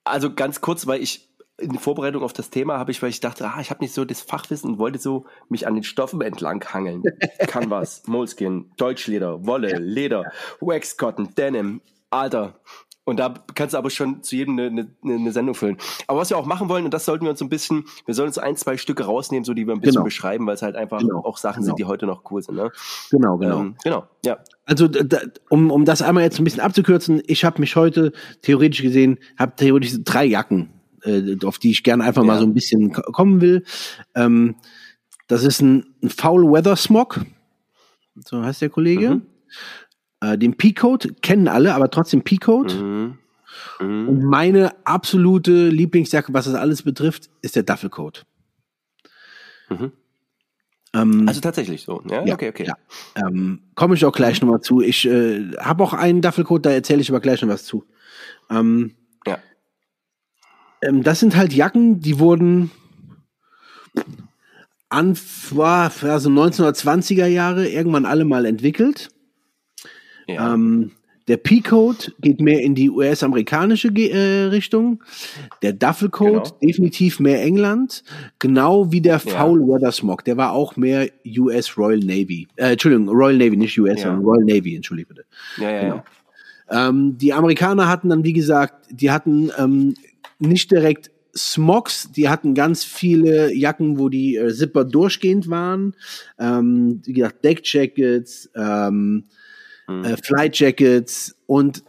Also ganz kurz, weil ich in Vorbereitung auf das Thema habe ich, weil ich dachte, ah, ich habe nicht so das Fachwissen und wollte so mich an den Stoffen entlang hangeln. Canvas, Moleskin, Deutschleder, Wolle, Leder, Wax Cotton, Denim, Alter. Und da kannst du aber schon zu jedem eine, eine, eine Sendung füllen. Aber was wir auch machen wollen, und das sollten wir uns so ein bisschen, wir sollen uns ein, zwei Stücke rausnehmen, so die wir ein bisschen Genau. beschreiben, weil es halt einfach Genau. auch Sachen Genau. sind, die heute noch cool sind. Ne? Genau, genau. Ähm, genau, ja. Also d- d- um, um das einmal jetzt ein bisschen abzukürzen, ich habe mich heute theoretisch gesehen, habe theoretisch drei Jacken, äh, auf die ich gerne einfach mal Ja. so ein bisschen ko- kommen will. Ähm, das ist ein, ein Foul Weather Smog, so heißt der Kollege. Mhm. Äh, den Peacoat kennen alle, aber trotzdem Peacoat. Mhm. Mhm. Und meine absolute Lieblingsjacke, was das alles betrifft, ist der Duffelcoat. Mhm. Ähm, Also tatsächlich so. Ja, Ja, okay, okay. ja. Ähm, Komme ich auch gleich nochmal zu. Ich äh, habe auch einen Duffelcoat, da erzähle ich aber gleich noch was zu. Ähm, Ja. ähm, das sind halt Jacken, die wurden an, war, also 1920er Jahre irgendwann alle mal entwickelt. Ja. Ähm, der Peacoat geht mehr in die US-amerikanische äh, Richtung. Der Duffelcoat Genau. definitiv mehr England. Genau wie der Ja. Foul Weather Smog. Der war auch mehr US Royal Navy. Äh, Entschuldigung, Royal Navy, nicht US, Ja. sondern Royal Navy, entschuldige bitte. ja, ja, genau. ja. Ähm, die Amerikaner hatten dann, wie gesagt, die hatten ähm, nicht direkt Smogs, die hatten ganz viele Jacken, wo die äh, Zipper durchgehend waren. Ähm, wie gesagt, Deck Jackets, ähm, Mhm. äh, Flight Jackets und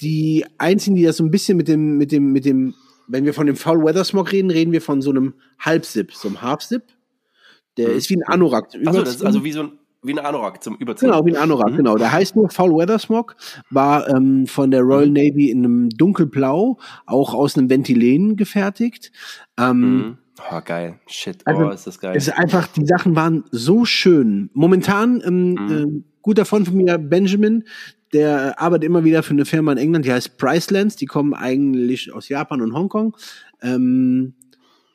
die einzigen, die das so ein bisschen mit dem, mit dem, mit dem, wenn wir von dem Foul Weather Smog reden, reden wir von so einem Halbzip, so einem Half-Zip. Der Mhm. ist wie ein Anorak. Achso, das ist also wie so ein, wie ein Anorak zum Überziehen. Genau, wie ein Anorak, Mhm. genau. Der heißt nur Foul Weather Smog, war ähm, von der Royal Navy in einem dunkelblau, auch aus einem Ventylen gefertigt. Ähm, Mhm. Oh, geil. Shit. Also, oh, ist das geil. Es ist einfach, die Sachen waren so schön. Momentan, ähm, Mhm. äh, guter Freund von mir, Benjamin, der arbeitet immer wieder für eine Firma in England, die heißt Pricelands, die kommen eigentlich aus Japan und Hongkong. Ähm,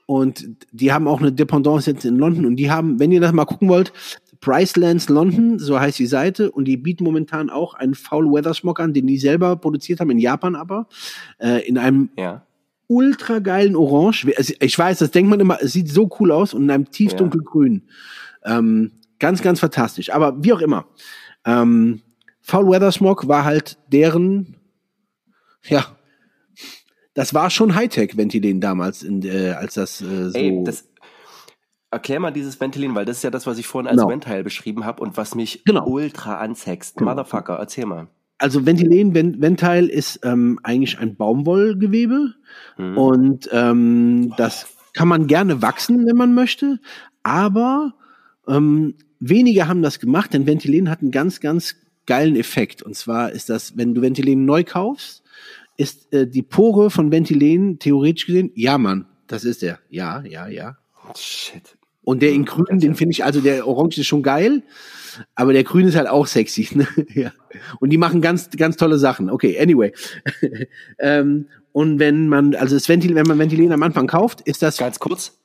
und die haben auch eine Dependance jetzt in London und die haben, wenn ihr das mal gucken wollt, Pricelands London, so heißt die Seite, und die bieten momentan auch einen Foul Weather Smog an, den die selber produziert haben, in Japan aber, äh, in einem ja. Ultra geilen Orange. Also Ich weiß, das denkt man immer, es sieht so cool aus und in einem tiefdunkelgrün. Ähm, ganz, ganz fantastisch. Aber wie auch immer. Ähm, Foul Weather Smog war halt deren, ja, das war schon Hightech-Ventilin damals, in, äh, als das äh, so. Ey, das, erklär mal dieses Ventilin, weil das ist ja das, was ich vorhin als Genau. Ventile beschrieben habe und was mich Genau. ultra ansext. Genau. Motherfucker, erzähl mal. Also Ventilen, Ven Ventile ist ähm, eigentlich ein Baumwollgewebe Mhm. und ähm, das kann man gerne wachsen, wenn man möchte, aber ähm, wenige haben das gemacht, denn Ventilen hat einen ganz, ganz geilen Effekt. Und zwar ist das, wenn du Ventilen neu kaufst, ist äh, die Pore von Ventilen theoretisch gesehen, ja Mann, das ist der, ja, ja, ja. Shit. Und der in grün, den finde ich, also der orange ist schon geil, aber der grün ist halt auch sexy. Ne? ja. Und die machen ganz, ganz tolle Sachen. Okay, anyway. ähm, und wenn man, also das Ventil, wenn man Ventilen am Anfang kauft, ist das Ganz kurz.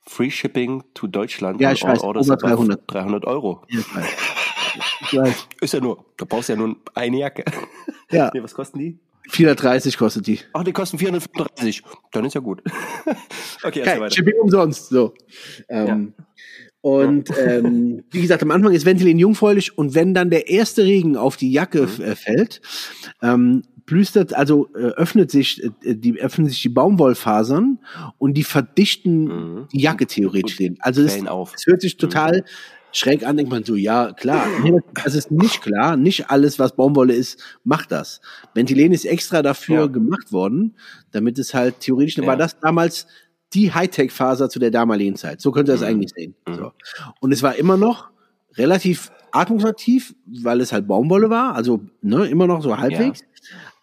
Free Shipping to Deutschland. Ja, ich weiß, Orders über above 300. 300 Euro. Ja, ich weiß. Ich weiß. Ist ja nur, du brauchst ja nur eine Jacke. Ja, Nee, was kosten die? 430 kostet die. Ach, die kosten 435. Dann ist ja gut. okay, Kein weiter. Shipping umsonst. So. Ähm, Und ähm, wie gesagt, am Anfang ist Ventilin jungfräulich und wenn dann der erste Regen auf die Jacke Mhm. äh, fällt, ähm, plüstert, also äh, öffnet sich, äh, die öffnen sich die Baumwollfasern und die verdichten Mhm. die Jacke theoretisch. Also auf. das hört sich total schräg an, denkt man so, ja, klar. Das ist nicht klar. Nicht alles, was Baumwolle ist, macht das. Ventilen ist extra dafür Ja. gemacht worden, damit es halt theoretisch, Ja. war das damals die Hightech-Faser zu der damaligen Zeit. So könnt ihr das Mhm. eigentlich sehen. So. Und es war immer noch relativ atmungsaktiv, weil es halt Baumwolle war, also ne, immer noch so halbwegs.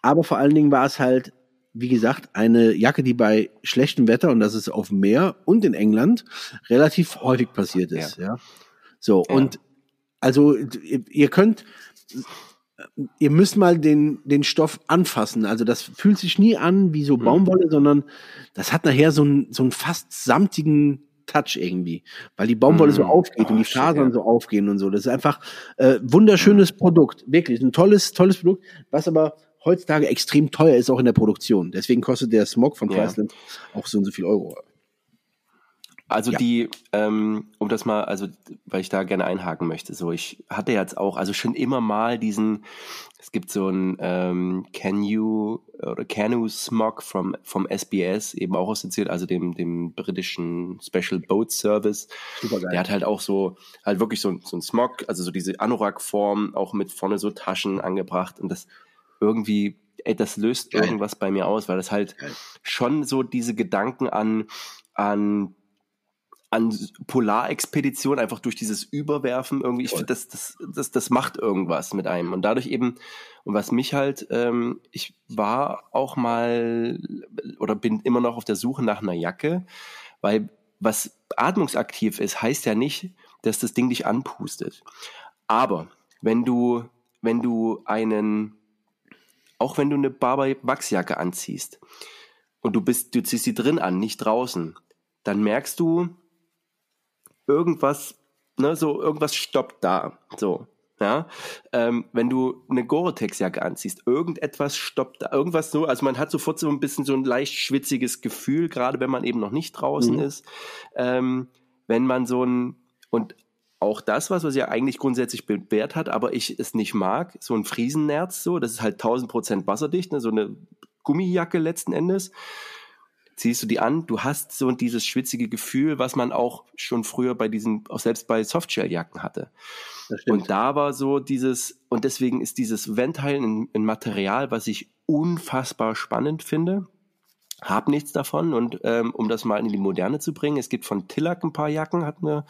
Aber vor allen Dingen war es halt, wie gesagt, eine Jacke, die bei schlechtem Wetter, und das ist auf dem Meer und in England, relativ häufig passiert ist. Ja. So, Ja. und also ihr, könnt, ihr müsst mal den, den Stoff anfassen. Also das fühlt sich nie an wie Mhm. so Baumwolle, sondern das hat nachher so einen, so einen fast samtigen Touch irgendwie, weil die Baumwolle so Mm. aufgeht und Oh, die Fasern ja. so aufgehen und so. Das ist einfach äh, wunderschönes Produkt, wirklich ein tolles, tolles Produkt, was aber heutzutage extrem teuer ist auch in der Produktion. Deswegen kostet der Smog von Ja. Chrysler auch so und so viel Euro. Also Ja. die, ähm, um das mal, also weil ich da gerne einhaken möchte, so ich hatte jetzt auch, also schon immer mal diesen, es gibt so ein ähm, Can You oder Canoe Smog vom, vom SBS, eben auch aus also dem, dem britischen Special Boat Service. Super geil. Der hat halt auch so, halt wirklich so, so ein Smog, also so diese Anorak-Form, auch mit vorne so Taschen angebracht und das irgendwie, ey, das löst Geil. irgendwas bei mir aus, weil das halt Geil. schon so diese Gedanken an, an an Polarexpedition einfach durch dieses Überwerfen irgendwie, ich finde, das, das, das, das macht irgendwas mit einem. Und dadurch eben, und was mich halt, ähm, ich war auch mal oder bin immer noch auf der Suche nach einer Jacke, weil was atmungsaktiv ist, heißt ja nicht, dass das Ding dich anpustet. Aber wenn du, wenn du einen, auch wenn du eine Barber-Wachsjacke anziehst und du bist, du ziehst sie drin an, nicht draußen, dann merkst du, irgendwas, ne, so irgendwas stoppt da, so. Ja, ähm, wenn du eine Gore-Tex-Jacke anziehst, irgendetwas stoppt da, irgendwas so, also man hat sofort so ein bisschen so ein leicht schwitziges Gefühl, gerade wenn man eben noch nicht draußen Mhm. ist. Ähm, wenn man so ein, und auch das, was was ja eigentlich grundsätzlich bewährt hat, aber ich es nicht mag, so ein Friesennerz, so, das ist halt 1000 Prozent wasserdicht, ne, so eine Gummijacke letzten Endes ziehst du die an, du hast so dieses schwitzige Gefühl, was man auch schon früher bei diesen, auch selbst bei Softshell-Jacken hatte. Und da war so dieses, und deswegen ist dieses Ventil ein, ein Material, was ich unfassbar spannend finde. Hab nichts davon und ähm, um das mal in die Moderne zu bringen, es gibt von Tillac ein paar Jacken, hatten wir,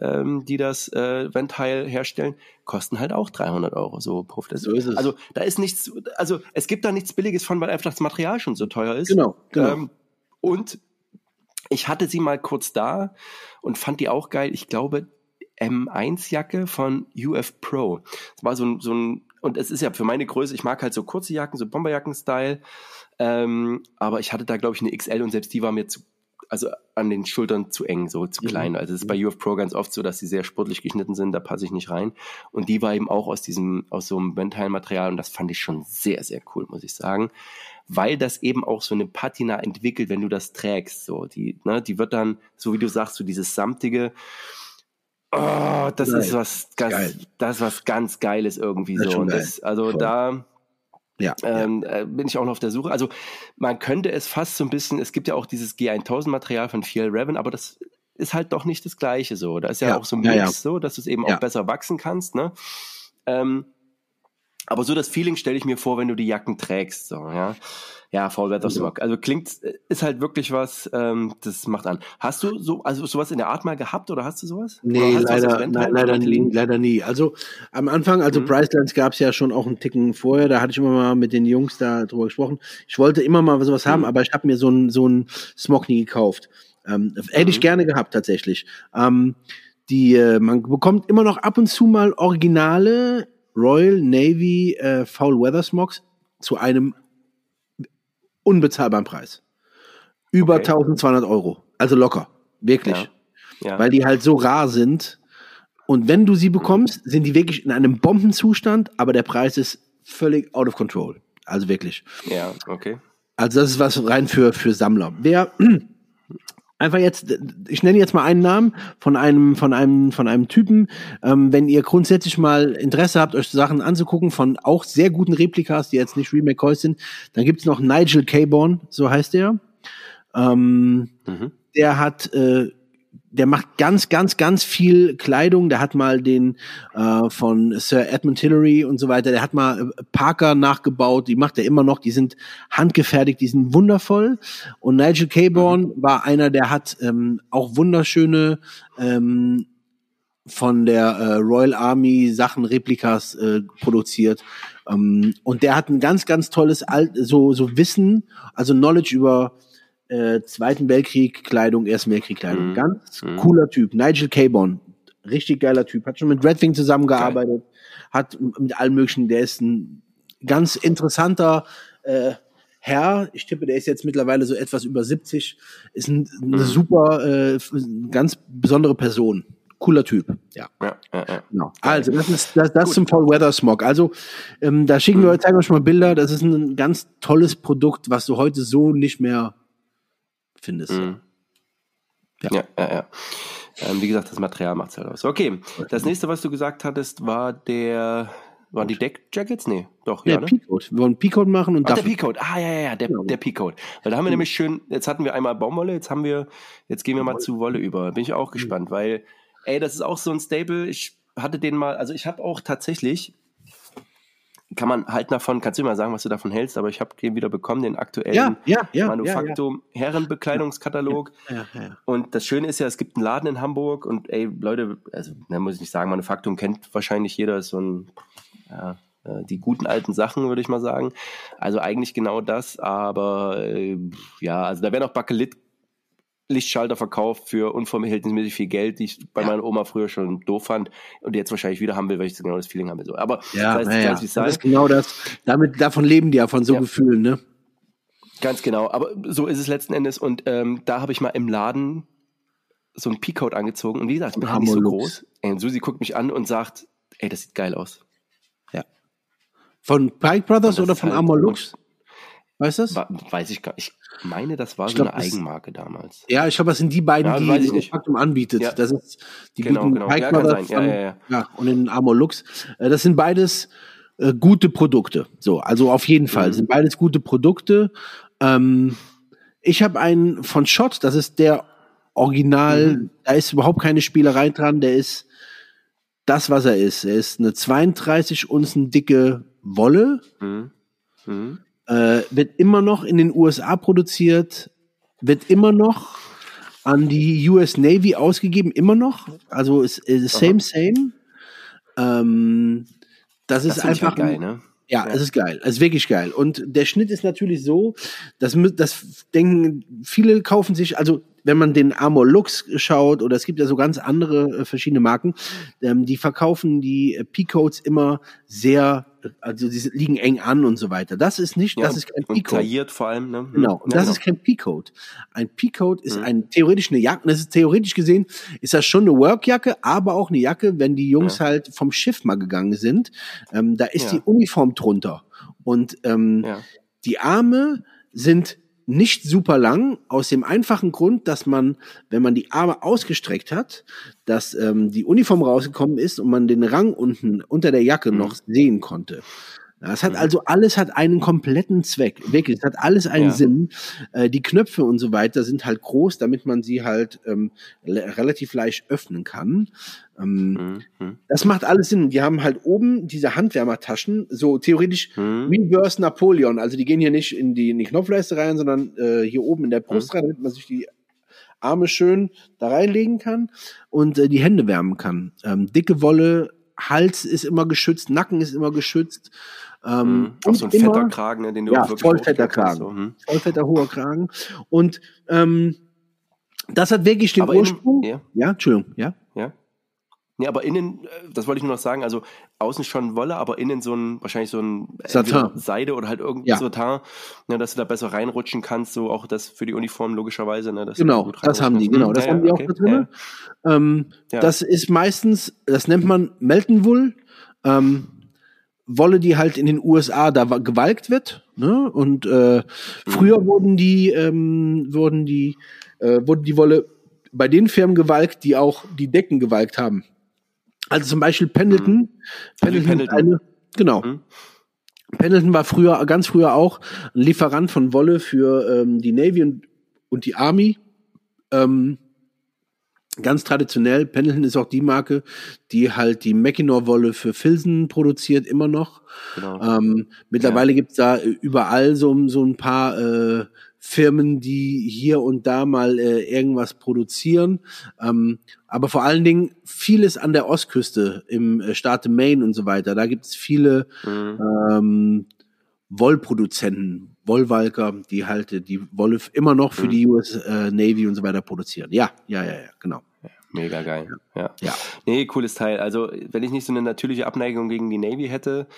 ähm, die das äh, Ventil herstellen, kosten halt auch 300 Euro so pro Flasche. So ist es. Also da ist nichts, also es gibt da nichts Billiges von, weil einfach das Material schon so teuer ist. Genau, genau. Ähm, und ich hatte sie mal kurz da und fand die auch geil. Ich glaube, M1-Jacke von UF Pro. Das war so ein, so ein, und es ist ja für meine Größe, ich mag halt so kurze Jacken, so Bomberjacken-Style. Ähm, aber ich hatte da, glaube ich, eine XL und selbst die war mir zu, also an den Schultern zu eng, so zu Mhm. klein. Also es ist bei UF Pro ganz oft so, dass sie sehr sportlich geschnitten sind, da passe ich nicht rein. Und die war eben auch aus diesem, aus so einem Ventil-Material und das fand ich schon sehr, sehr cool, muss ich sagen. Weil das eben auch so eine Patina entwickelt, wenn du das trägst. So, die, ne, die wird dann, so wie du sagst, so dieses samtige, oh, das Geil. ist was ganz, das ist was ganz Geiles irgendwie Das so. Und das, also Voll. da, ja, ähm, äh, bin ich auch noch auf der Suche. Also man könnte es fast so ein bisschen, es gibt ja auch dieses G1000 Material von Fiel Raven, aber das ist halt doch nicht das gleiche so. Da ist ja, Ja, auch so ein ja, Mix ja. so, dass du es eben Ja. auch besser wachsen kannst, ne? Ähm, aber so das Feeling stelle ich mir vor, wenn du die Jacken trägst, so, ja. Ja, Fall Weather. Smog. Also klingt, ist halt wirklich was, ähm, das macht an. Hast du so, also sowas in der Art mal gehabt oder hast du sowas? Nee, leider, Ventil? nein, leider, nie, leider nie. Also am Anfang, also Mhm. Pricelands gab es ja schon auch einen Ticken vorher, da hatte ich immer mal mit den Jungs da drüber gesprochen. Ich wollte immer mal sowas haben, Mhm. aber ich habe mir so ein so ein Smog nie gekauft. Ähm, hätte ich Mhm. gerne gehabt tatsächlich. Ähm, die, äh, man bekommt immer noch ab und zu mal originale Royal Navy äh, Foul Weather Smogs zu einem unbezahlbaren Preis. Über Okay. 1200 Euro. Also locker. Wirklich. Ja. Ja. Weil die halt so rar sind. Und wenn du sie bekommst, sind die wirklich in einem Bombenzustand, aber der Preis ist völlig out of control. Also wirklich. ja, okay. Also das ist was rein für, für Sammler. Wer einfach jetzt, ich nenne jetzt mal einen Namen von einem, von einem, von einem Typen. Ähm, wenn ihr grundsätzlich mal Interesse habt, euch Sachen anzugucken von auch sehr guten Replikas, die jetzt nicht Remake sind, dann gibt's noch Nigel Caborn, so heißt er. Ähm, Mhm. der hat, äh, der macht ganz, ganz, ganz viel Kleidung. Der hat mal den äh, von Sir Edmund Hillary und so weiter. Der hat mal äh, Parker nachgebaut. Die macht er immer noch. Die sind handgefertigt. Die sind wundervoll. Und Nigel Caborn war einer, der hat ähm, auch wunderschöne ähm, von der äh, Royal Army Sachen, Replikas äh, produziert. Ähm, und der hat ein ganz, ganz tolles Alt so, so Wissen, also Knowledge über äh, Zweiten Weltkrieg Kleidung, Ersten Weltkrieg Kleidung. Mhm. Ganz Mhm. cooler Typ. Nigel Caborn. Richtig geiler Typ. Hat schon mit Redwing zusammengearbeitet. Hat m- mit allem möglichen. Der ist ein ganz interessanter äh, Herr. Ich tippe, der ist jetzt mittlerweile so etwas über 70. Ist ein, eine Mhm. super, äh, ganz besondere Person. Cooler Typ. Ja. Ja, ja, ja. Genau. Also, das ist das, das zum Fall Weather Smog. Also, ähm, da schicken wir euch, zeigen wir euch mal Bilder. Das ist ein ganz tolles Produkt, was du heute so nicht mehr findest. Mhm. Ja. Ja, ja, ja. Ähm, wie gesagt, das Material macht es halt aus. Okay, das nächste, was du gesagt hattest, war der, waren die Deck-Jackets? Nee, doch, Der ja, ne? P-Code. Wir wollen P-Code machen und Ach, der. P-Code. Ah, ja, ja, ja, der, Genau. der P-Code. Weil da haben wir nämlich schön, jetzt hatten wir einmal Baumwolle, jetzt haben wir, jetzt gehen wir mal zu Wolle über. Bin ich auch gespannt, weil, ey, das ist auch so ein Stable. Ich hatte den mal, also ich habe auch tatsächlich, kann man halten davon, kannst du mal sagen, was du davon hältst, aber ich habe den wieder bekommen, den aktuellen Ja, ja, ja. Manufaktum Herrenbekleidungskatalog. Und das Schöne ist ja, es gibt einen Laden in Hamburg und ey, Leute, also da muss ich nicht sagen, Manufaktum kennt wahrscheinlich jeder, ist so ein, äh, die guten alten Sachen, würde ich mal sagen. Also eigentlich genau das, aber äh, ja, also da werden auch Bakelit Lichtschalter verkauft für unverhältnismäßig viel Geld, die ich bei Ja. meiner Oma früher schon doof fand und jetzt wahrscheinlich wieder haben will, weil ich genau das Feeling habe. So. Aber Ja, das heißt, es das ist genau das. Damit, davon leben die ja, von so Ja. Gefühlen, ne? Ganz genau, aber so ist es letzten Endes. Und ähm, da habe ich mal im Laden so einen P-Code angezogen. Und wie gesagt, ich bin halt nicht so groß. Ey, und Susi guckt mich an und sagt, ey, das sieht geil aus. Von Pike Brothers oder von halt- Armor Lux? Weißt du das? Weiß ich gar nicht. Ich meine, das war Ich so glaub, eine das- Eigenmarke damals. Ja, ich glaube, das sind die beiden, Ja, die weiß ich das. Faktum anbietet. Ja. Das ist die Genau, bieten genau. Ja, an- ja, ja. und den Armor Lux. Äh, Das sind beides äh, gute Produkte. So, also auf jeden Fall Mhm. sind beides gute Produkte. Ähm, ich habe einen von Schott, das ist der Original, Mhm. da ist überhaupt keine Spielerei dran, der ist das, was er ist. Er ist eine 32 Unzen dicke Wolle, Mhm. Äh, wird immer noch in den USA produziert, wird immer noch an die US Navy ausgegeben, immer noch. Also ist, ist same, same. Ähm, das ist Das ich einfach halt geil, ne? ja, es ist geil. Es ist wirklich geil. Und der Schnitt ist natürlich so, dass das denken, viele kaufen sich, also wenn man den Armor Lux schaut, oder es gibt ja so ganz andere äh, verschiedene Marken, ähm, die verkaufen die äh, P-Codes immer sehr, äh, also die liegen eng an und so weiter. Das ist nicht, das Ja, ist kein P-Code. tailliert vor allem, ne? Genau, und Ja, das genau. ist kein P-Code. Ein P-Code ist Mhm. ein theoretisch eine Jacke, das ist theoretisch gesehen, ist das schon eine Workjacke, aber auch eine Jacke, wenn die Jungs Ja. halt vom Schiff mal gegangen sind. Ähm, da ist die Uniform drunter. Und ähm, die Arme sind nicht super lang, aus dem einfachen Grund, dass man, wenn man die Arme ausgestreckt hat, dass ähm, die Uniform rausgekommen ist und man den Rang unten unter der Jacke Mhm. noch sehen konnte. Ja, Es hat Mhm. also alles hat einen kompletten Zweck. Wirklich, es hat alles einen Ja. Sinn. Äh, die Knöpfe und so weiter sind halt groß, damit man sie halt ähm, relativ leicht öffnen kann. Ähm, Mhm. Mhm. das macht alles Sinn. Die haben halt oben diese Handwärmertaschen, so theoretisch Mhm. Reverse Napoleon. Also die gehen hier nicht in die, in die Knopfleiste rein, sondern äh, hier oben in der Brust Mhm. rein, damit man sich die Arme schön da reinlegen kann und äh, die Hände wärmen kann. Ähm, dicke Wolle, Hals ist immer geschützt, Nacken ist immer geschützt. Ähm, Mhm. Auch so ein immer- fetter Kragen, ne, den du Ja, auch wirklich voll fetter Kragen. So. Mhm. vollfetter hoher Kragen. Und ähm, das hat wirklich den Aber Ursprung. ja. ja, Entschuldigung, ja. Ja. Nee, aber innen, äh, das wollte ich nur noch sagen, also außen schon Wolle, aber innen so ein, wahrscheinlich so ein Satin. Seide oder halt irgendein Ja. Satin, ne, dass du da besser reinrutschen kannst, so auch das für die Uniform logischerweise. Ne, Genau, das haben die, genau, das kannst. haben die auch da drin. Ähm, Ja. Das ist meistens, das nennt man Melton Wool. Ähm, Wolle, die halt in den USA da wa- gewalkt wird. Ne? Und äh, früher wurden die, ähm, wurden die, äh, wurden die Wolle bei den Firmen gewalkt, die auch die Decken gewalkt haben. Also zum Beispiel Pendleton. Pendleton, Pendleton. Ist eine, genau. Mhm. Pendleton war früher, ganz früher auch ein Lieferant von Wolle für ähm, die Navy und, und die Army. Ähm, ganz traditionell. Pendleton ist auch die Marke, die halt die Mackinac-Wolle für Filzen produziert, immer noch. Genau. Ähm, mittlerweile gibt's da äh, überall so, so ein paar äh, Firmen, die hier und da mal äh, irgendwas produzieren. Ähm, aber vor allen Dingen vieles an der Ostküste, im äh, Staate Maine und so weiter. Da gibt's viele Mhm. ähm, Wollproduzenten, Wollwalker, die halt die Wolle immer noch für Mhm. die US äh, Navy und so weiter produzieren. Ja, ja, ja, ja, genau. Mega geil. Ja. Ja. Nee, cooles Teil. Also, wenn ich nicht so eine natürliche Abneigung gegen die Navy hätte,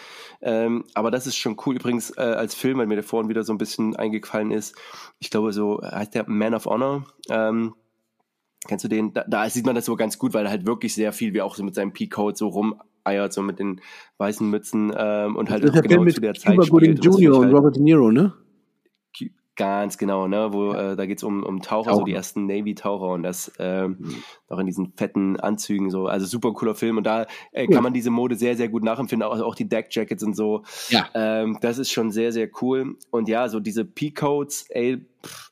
ähm, aber das ist schon cool. Übrigens, äh, als Film, weil mir der vorhin wieder so ein bisschen eingefallen ist, ich glaube, so heißt der Man of Honor. Ähm, kennst du den? Da, da sieht man das so ganz gut, weil er halt wirklich sehr viel, wie auch so mit seinem Peacoat so rumeiert, so mit den weißen Mützen ähm, und halt das auch der Film genau mit zu der Zeit Cuba Gooding Jr. und halt- Robert De Niro, ne? Ganz genau, ne, wo äh, da geht's um, um Taucher, so Taucher. die ersten Navy-Taucher und das ähm, noch in diesen fetten Anzügen so, also super cooler Film und da äh, kann man diese Mode sehr, sehr gut nachempfinden, auch, auch die Deck-Jackets und so. Ja. Ähm, das ist schon sehr, sehr cool und ja, so diese Peacoats, ey, pff,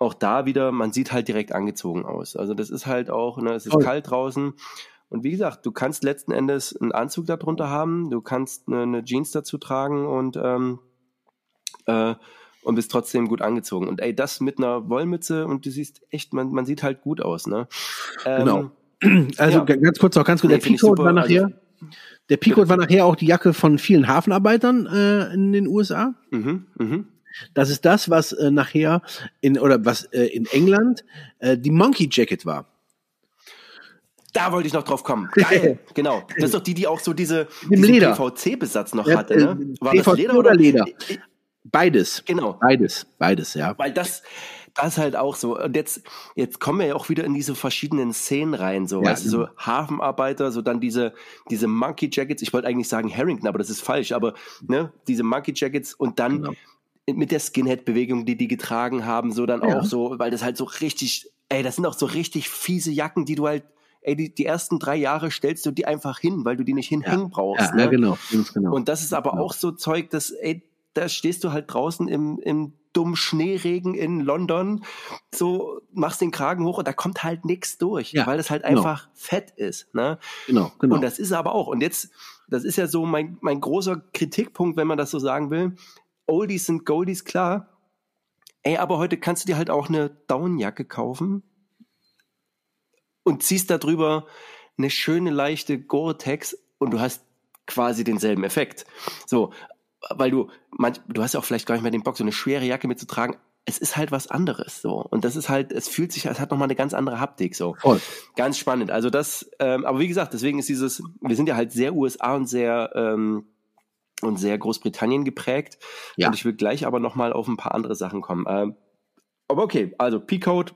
auch da wieder, man sieht halt direkt angezogen aus. Also das ist halt auch, ne, es ist Voll. kalt draußen und wie gesagt, du kannst letzten Endes einen Anzug darunter haben, du kannst eine, eine Jeans dazu tragen und ähm, äh, und bist trotzdem gut angezogen. Und ey, das mit einer Wollmütze und du siehst echt, man, man sieht halt gut aus, ne? Ähm, Genau. Also Ja. ganz kurz noch, ganz kurz, Nee, der super. war nachher, Also- der Peacoat war nachher auch die Jacke von vielen Hafenarbeitern äh, in den USA. Mhm, mhm. Das ist das, was äh, nachher in oder was äh, in England äh, die Monkey Jacket war. Da wollte ich noch drauf kommen. Geil, genau. Das ist doch die, die auch so diese Leder. PVC-Besatz noch Ja, hatte, äh, ne? War das PVC Leder oder oder Leder? Beides. Genau. Beides, beides, ja. Weil das, das ist halt auch so. Und jetzt, jetzt kommen wir ja auch wieder in diese verschiedenen Szenen rein, so, Ja, weißt du, so Hafenarbeiter, so dann diese, diese Monkey Jackets. Ich wollte eigentlich sagen Harrington, aber das ist falsch, aber, ne, diese Monkey Jackets und dann Genau. mit der Skinhead-Bewegung, die die getragen haben, so dann Ja. auch so, weil das halt so richtig, ey, das sind auch so richtig fiese Jacken, die du halt, ey, die, die ersten drei Jahre stellst du die einfach hin, weil du die nicht hinhängen brauchst, Ja, ne? ja, genau, genau. Und das ist aber Genau. auch so Zeug, dass, ey, da stehst du halt draußen im, im dummen Schneeregen in London, so machst den Kragen hoch und da kommt halt nichts durch, Ja, weil das halt genau. einfach fett ist. Ne? genau, genau. Und das ist aber auch, und jetzt, das ist ja so mein, mein großer Kritikpunkt, wenn man das so sagen will. Oldies sind Goldies, klar. Ey, aber heute kannst du dir halt auch eine Downjacke kaufen und ziehst da drüber eine schöne, leichte Gore-Tex und du hast quasi denselben Effekt. So, weil du, manch, du hast ja auch vielleicht gar nicht mehr den Bock, so eine schwere Jacke mitzutragen. Es ist halt was anderes, so. Und das ist halt, es fühlt sich, es hat nochmal eine ganz andere Haptik, so. Voll. Ganz spannend. Also das, ähm, aber wie gesagt, deswegen ist dieses, wir sind ja halt sehr USA und sehr ähm, und sehr Großbritannien geprägt. Ja. Und ich will gleich aber nochmal auf ein paar andere Sachen kommen. Ähm, aber okay, also Peacoat,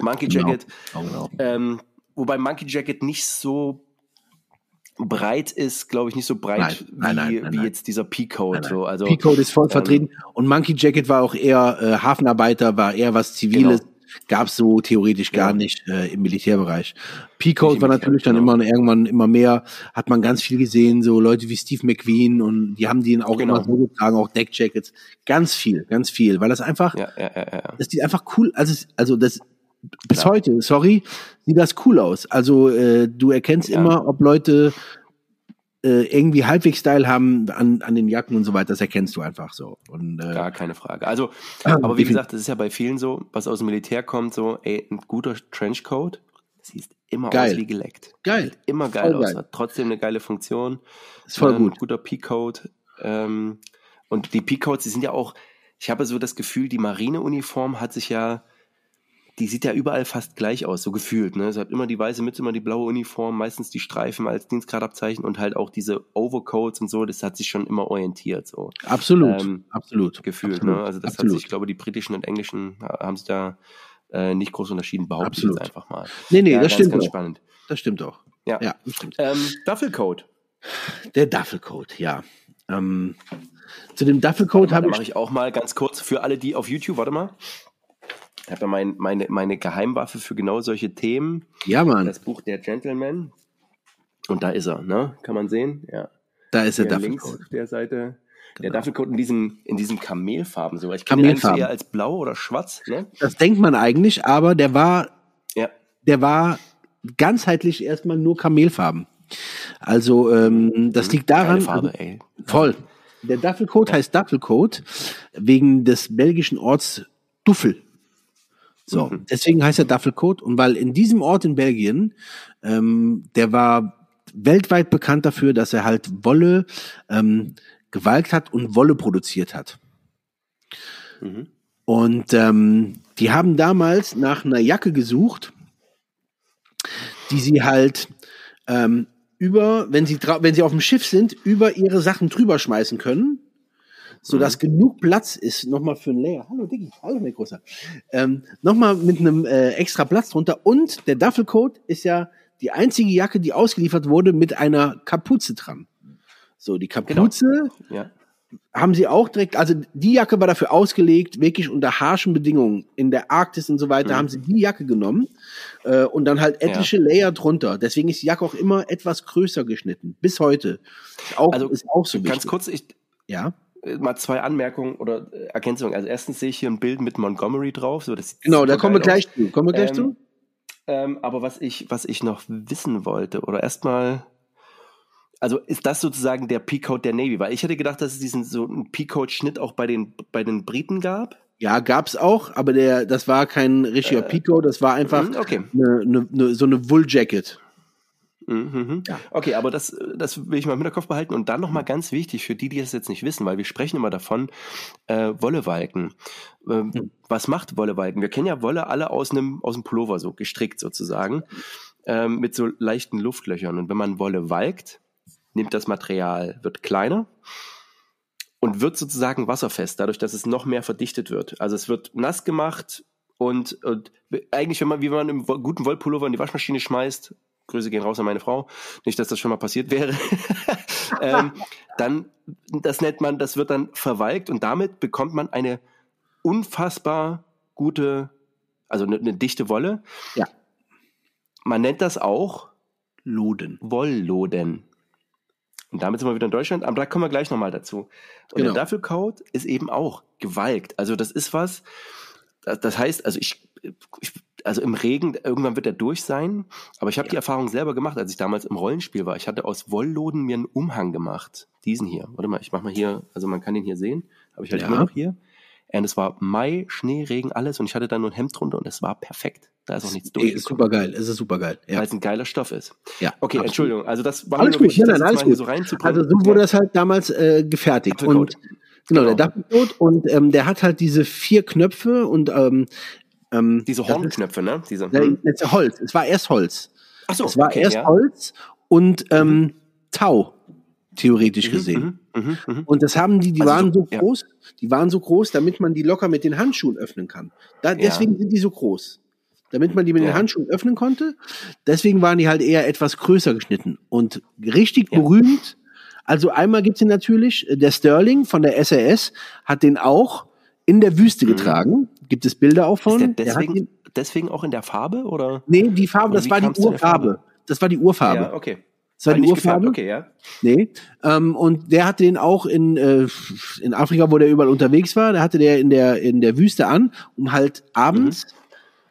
Monkey Genau. Jacket, Genau. ähm, wobei Monkey Jacket nicht so breit ist, glaube ich, nicht so breit Nein, nein, wie, nein, nein, wie nein. jetzt dieser nein. So, also, Peacoat ist voll ähm, vertreten und Monkey Jacket war auch eher äh, Hafenarbeiter, war eher was Ziviles. Genau. Gab's so theoretisch gar Genau. nicht äh, im Militärbereich. Im war natürlich dann genau. immer irgendwann immer mehr, hat man ganz viel gesehen, so Leute wie Steve McQueen und die haben den auch Genau. immer so getragen, auch Deckjackets. Ganz viel, ganz viel, weil das einfach, ja, ja, ja, ja. das sieht einfach cool, also, es- also das bis Klar. heute, sorry, sieht das cool aus. Also äh, du erkennst Ja. immer, ob Leute äh, irgendwie halbwegs Style haben an, an den Jacken und so weiter, das erkennst du einfach so. Und äh, Gar keine Frage. Also, Ah, aber wie gesagt, das ist ja bei vielen so, was aus dem Militär kommt, so, ey, ein guter Trenchcoat, sieht immer Geil. aus wie geleckt. geil, Sieht immer geil Voll aus, geil. hat trotzdem eine geile Funktion. ist voll ähm, gut. Guter Peacoat. Ähm, und die Peacoats, die sind ja auch, ich habe so das Gefühl, die Marineuniform hat sich ja die sieht ja überall fast gleich aus, so gefühlt. Ne? Sie hat immer die weiße Mütze, immer die blaue Uniform, meistens die Streifen als Dienstgradabzeichen und halt auch diese Overcoats und so. Das hat sich schon immer orientiert. So. Absolut, ähm, absolut. Gefühlt. absolut, ne? Also das absolut. hat sich, ich glaube, die britischen und englischen haben sich da äh, nicht groß unterschieden, behaupte ich Absolut. jetzt einfach mal. Nee, nee, ja, das ganz, stimmt ganz auch. spannend. Das stimmt auch. Ja. Ja, das stimmt. Ähm, Duffelcoat. Der Duffelcoat, ja. Ähm, zu dem Duffelcoat Da habe mache ich. ich auch mal ganz kurz für alle, die auf YouTube, warte mal. Ich habe ja mein, meine, meine Geheimwaffe für genau solche Themen. Ja, Mann, Das Buch Der Gentleman. Und da ist er, ne? Kann man sehen? Ja. da ist der Hier links auf der Seite. Der Genau. Duffelcoat in diesem, in diesem Kamelfarben so. Ich kenne Kamelfarben. eher als blau oder schwarz, ne? Das denkt man eigentlich, aber der war, Ja. der war ganzheitlich erstmal nur Kamelfarben. Also ähm, das liegt daran, Geile Farbe, ey. Voll. Der Duffelcoat heißt Duffelcoat wegen des belgischen Orts Duffel. So, Mhm. deswegen heißt er Duffelcoat und weil in diesem Ort in Belgien, ähm, der war weltweit bekannt dafür, dass er halt Wolle ähm, gewalkt hat und Wolle produziert hat. Mhm. Und ähm, die haben damals nach einer Jacke gesucht, die sie halt ähm, über, wenn sie, wenn sie auf dem Schiff sind, über ihre Sachen drüber schmeißen können, sodass genug Platz ist, nochmal für ein Layer. Hallo Diggi, hallo mein Großer. Ähm, nochmal mit einem äh, extra Platz drunter. Und der Duffelcoat ist ja die einzige Jacke, die ausgeliefert wurde mit einer Kapuze dran. So, die Kapuze Ja. haben sie auch direkt, also die Jacke war dafür ausgelegt, wirklich unter harschen Bedingungen. In der Arktis und so weiter haben sie die Jacke genommen äh, und dann halt etliche Layer drunter. Deswegen ist die Jacke auch immer etwas größer geschnitten. Bis heute. Ist auch, Also, ist auch so Ganz wichtig. kurz, ich, Ja, mal zwei Anmerkungen oder äh, Ergänzungen. Also erstens sehe ich hier ein Bild mit Montgomery drauf. So, das genau, da kommen wir aus. gleich zu. Kommen wir gleich Ähm, zu? Ähm, aber was ich, was ich noch wissen wollte, oder erstmal, also ist das sozusagen der Peacoat der Navy? Weil ich hätte gedacht, dass es diesen so einen Peacoat-Schnitt auch bei den, bei den Briten gab. Ja, gab's auch, aber der, das war kein richtiger Pico, das war einfach Mhm, okay. ne, ne, ne, so eine Wool-Jacket. Mhm, mhm. Ja. Okay, aber das, das will ich mal im Hinterkopf behalten. Und dann nochmal ganz wichtig für die, die das jetzt nicht wissen, weil wir sprechen immer davon, äh, Wollewalken. Ähm, Hm. Was macht Wollewalken? Wir kennen ja Wolle alle aus einem, aus einem Pullover so, gestrickt sozusagen, ähm, mit so leichten Luftlöchern. Und wenn man Wolle walkt, nimmt das Material, wird kleiner und wird sozusagen wasserfest, dadurch, dass es noch mehr verdichtet wird. Also es wird nass gemacht und, und eigentlich, wenn man, wie man einen guten Wollpullover in die Waschmaschine schmeißt, Grüße gehen raus an meine Frau, nicht, dass das schon mal passiert wäre, ähm, dann, das nennt man, das wird dann verwalkt und damit bekommt man eine unfassbar gute, also eine, eine dichte Wolle. Ja. Man nennt das auch Loden. Wollloden. Und damit sind wir wieder in Deutschland, aber da kommen wir gleich nochmal dazu. Und Genau. der Duffelcoat ist eben auch gewalkt. Also das ist was, das, das heißt, also ich, ich, also im Regen, irgendwann wird er durch sein, aber ich habe die Erfahrung selber gemacht, als ich damals im Rollenspiel war. Ich hatte aus Wollloden mir einen Umhang gemacht. Diesen hier. Warte mal, ich mach mal hier, also man kann ihn hier sehen, habe ich halt Ja. immer noch hier. Und es war Mai, Schnee, Regen, alles und ich hatte da nur ein Hemd drunter und es war perfekt. Da ist auch nichts Ey, ist super geil, es ist super geil. Ja. weil es ein geiler Stoff ist. ja Okay, absolut. Entschuldigung. Also das war Alles gut, wichtig, nein, alles gut. so. Also so wurde Ja. das halt damals äh, gefertigt. Und genau, Genau. der Duffelcoat und ähm, der hat halt diese vier Knöpfe und ähm, ähm, Diese Hornknöpfe, ne? Diese. Ja, hm. ist Holz. Es war erst Holz. Ach so, es war okay, erst ja. Holz und ähm, Tau, theoretisch gesehen. Mhm, mhm, mhm. Und das haben die, die Also waren so- so ja. groß, die waren so groß, damit man die locker mit den Handschuhen öffnen kann. Da, deswegen sind die so groß. Damit man die mit den Ja. Handschuhen öffnen konnte. Deswegen waren die halt eher etwas größer geschnitten. Und richtig Ja. berühmt, also einmal gibt's den natürlich, äh, der Sterling von der SAS hat den auch in der Wüste getragen. Gibt es Bilder auch von? Mhm. Ist der Der hat deswegen, deswegen auch in der Farbe oder? nee, die Farbe, das war die Urfarbe. Farbe? Das war die Urfarbe. Ja, okay. Das war Hat die nicht gefärbt, Urfarbe. okay, ja. Nee. Ähm, und der hatte den auch in, äh, in Afrika, wo der überall unterwegs war, da hatte der in der, in der Wüste an, um halt abends,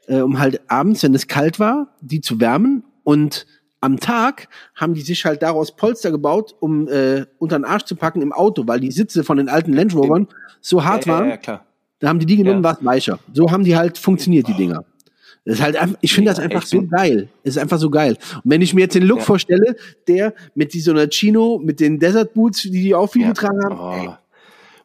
äh, um halt abends, wenn es kalt war, die zu wärmen. Und am Tag haben die sich halt daraus Polster gebaut, um äh, unter den Arsch zu packen im Auto, weil die Sitze von den alten Land Rovern so hart ja, ja, waren. ja, klar. Da haben die die genommen, Ja. war es weicher. So haben die halt funktioniert, die Dinger. Das ist halt ich finde das einfach so geil. Es ist einfach so geil. Und wenn ich mir jetzt den Look Ja. vorstelle, der mit einer Chino, mit den Desert Boots, die die auch viel Ja. getragen haben, Oh.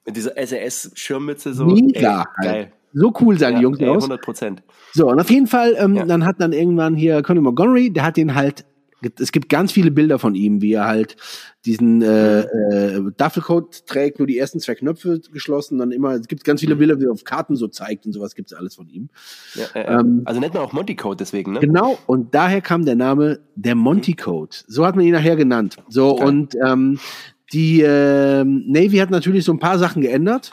Mit dieser SAS-Schirmmütze so. Mega Ey, geil. so cool sahen ja, die Jungs ey, aus. 100 Prozent. So, und auf jeden Fall, ähm, dann hat dann irgendwann hier Conor Montgomery, der hat den halt, es gibt ganz viele Bilder von ihm, wie er halt diesen äh, äh, Duffelcoat trägt, nur die ersten zwei Knöpfe geschlossen, dann immer, es gibt ganz viele Bilder, wie er auf Karten so zeigt und sowas gibt's alles von ihm. Ja, äh, Ähm, also nennt man auch Monty Code deswegen, ne? Genau, und daher kam der Name der Monty Code. So hat man ihn nachher genannt. So, Geil. und ähm, die ähm, Navy hat natürlich so ein paar Sachen geändert.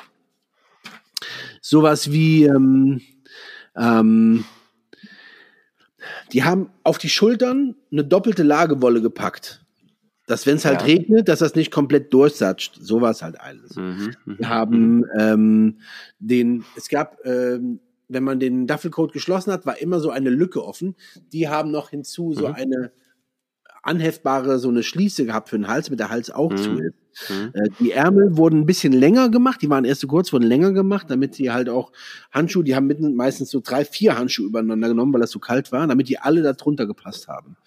Sowas wie, ähm, ähm, die haben auf die Schultern eine doppelte Lagewolle gepackt. Dass, wenn es halt Ja. regnet, dass das nicht komplett durchsatscht. So war es halt alles. Mhm, mhm, Wir haben ähm, den, es gab, ähm, wenn man den Duffelcoat geschlossen hat, war immer so eine Lücke offen. Die haben noch hinzu so Mhm. eine anheftbare, so eine Schließe gehabt für den Hals, mit der Hals auch Mhm. zu ist. Mhm. Äh, die Ärmel wurden ein bisschen länger gemacht, die waren erst so kurz, wurden länger gemacht, damit sie halt auch Handschuhe, die haben mitten meistens so drei, vier Handschuhe übereinander genommen, weil das so kalt war, damit die alle da drunter gepasst haben.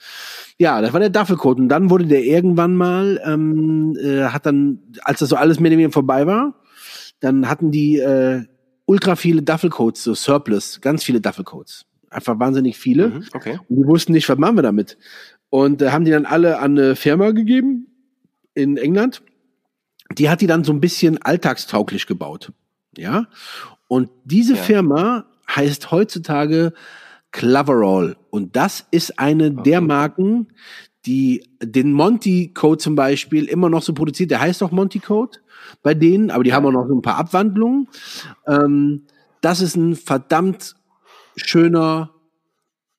Ja, das war der Duffelcoat und dann wurde der irgendwann mal, ähm, äh, hat dann, als das so alles oder weniger vorbei war, dann hatten die äh, ultra viele Duffelcoats, so Surplus, ganz viele Duffelcoats. Einfach wahnsinnig viele. Mhm, Okay. Und die wussten nicht, was machen wir damit. Und äh, haben die dann alle an eine Firma gegeben in England. Die hat die dann so ein bisschen alltagstauglich gebaut. Ja. Und diese Ja. Firma heißt heutzutage Cloverall. Und das ist eine der Marken, die den Monty Code zum Beispiel immer noch so produziert. Der heißt auch Monty Code bei denen, aber die haben auch noch so ein paar Abwandlungen. Ähm, das ist ein verdammt schöner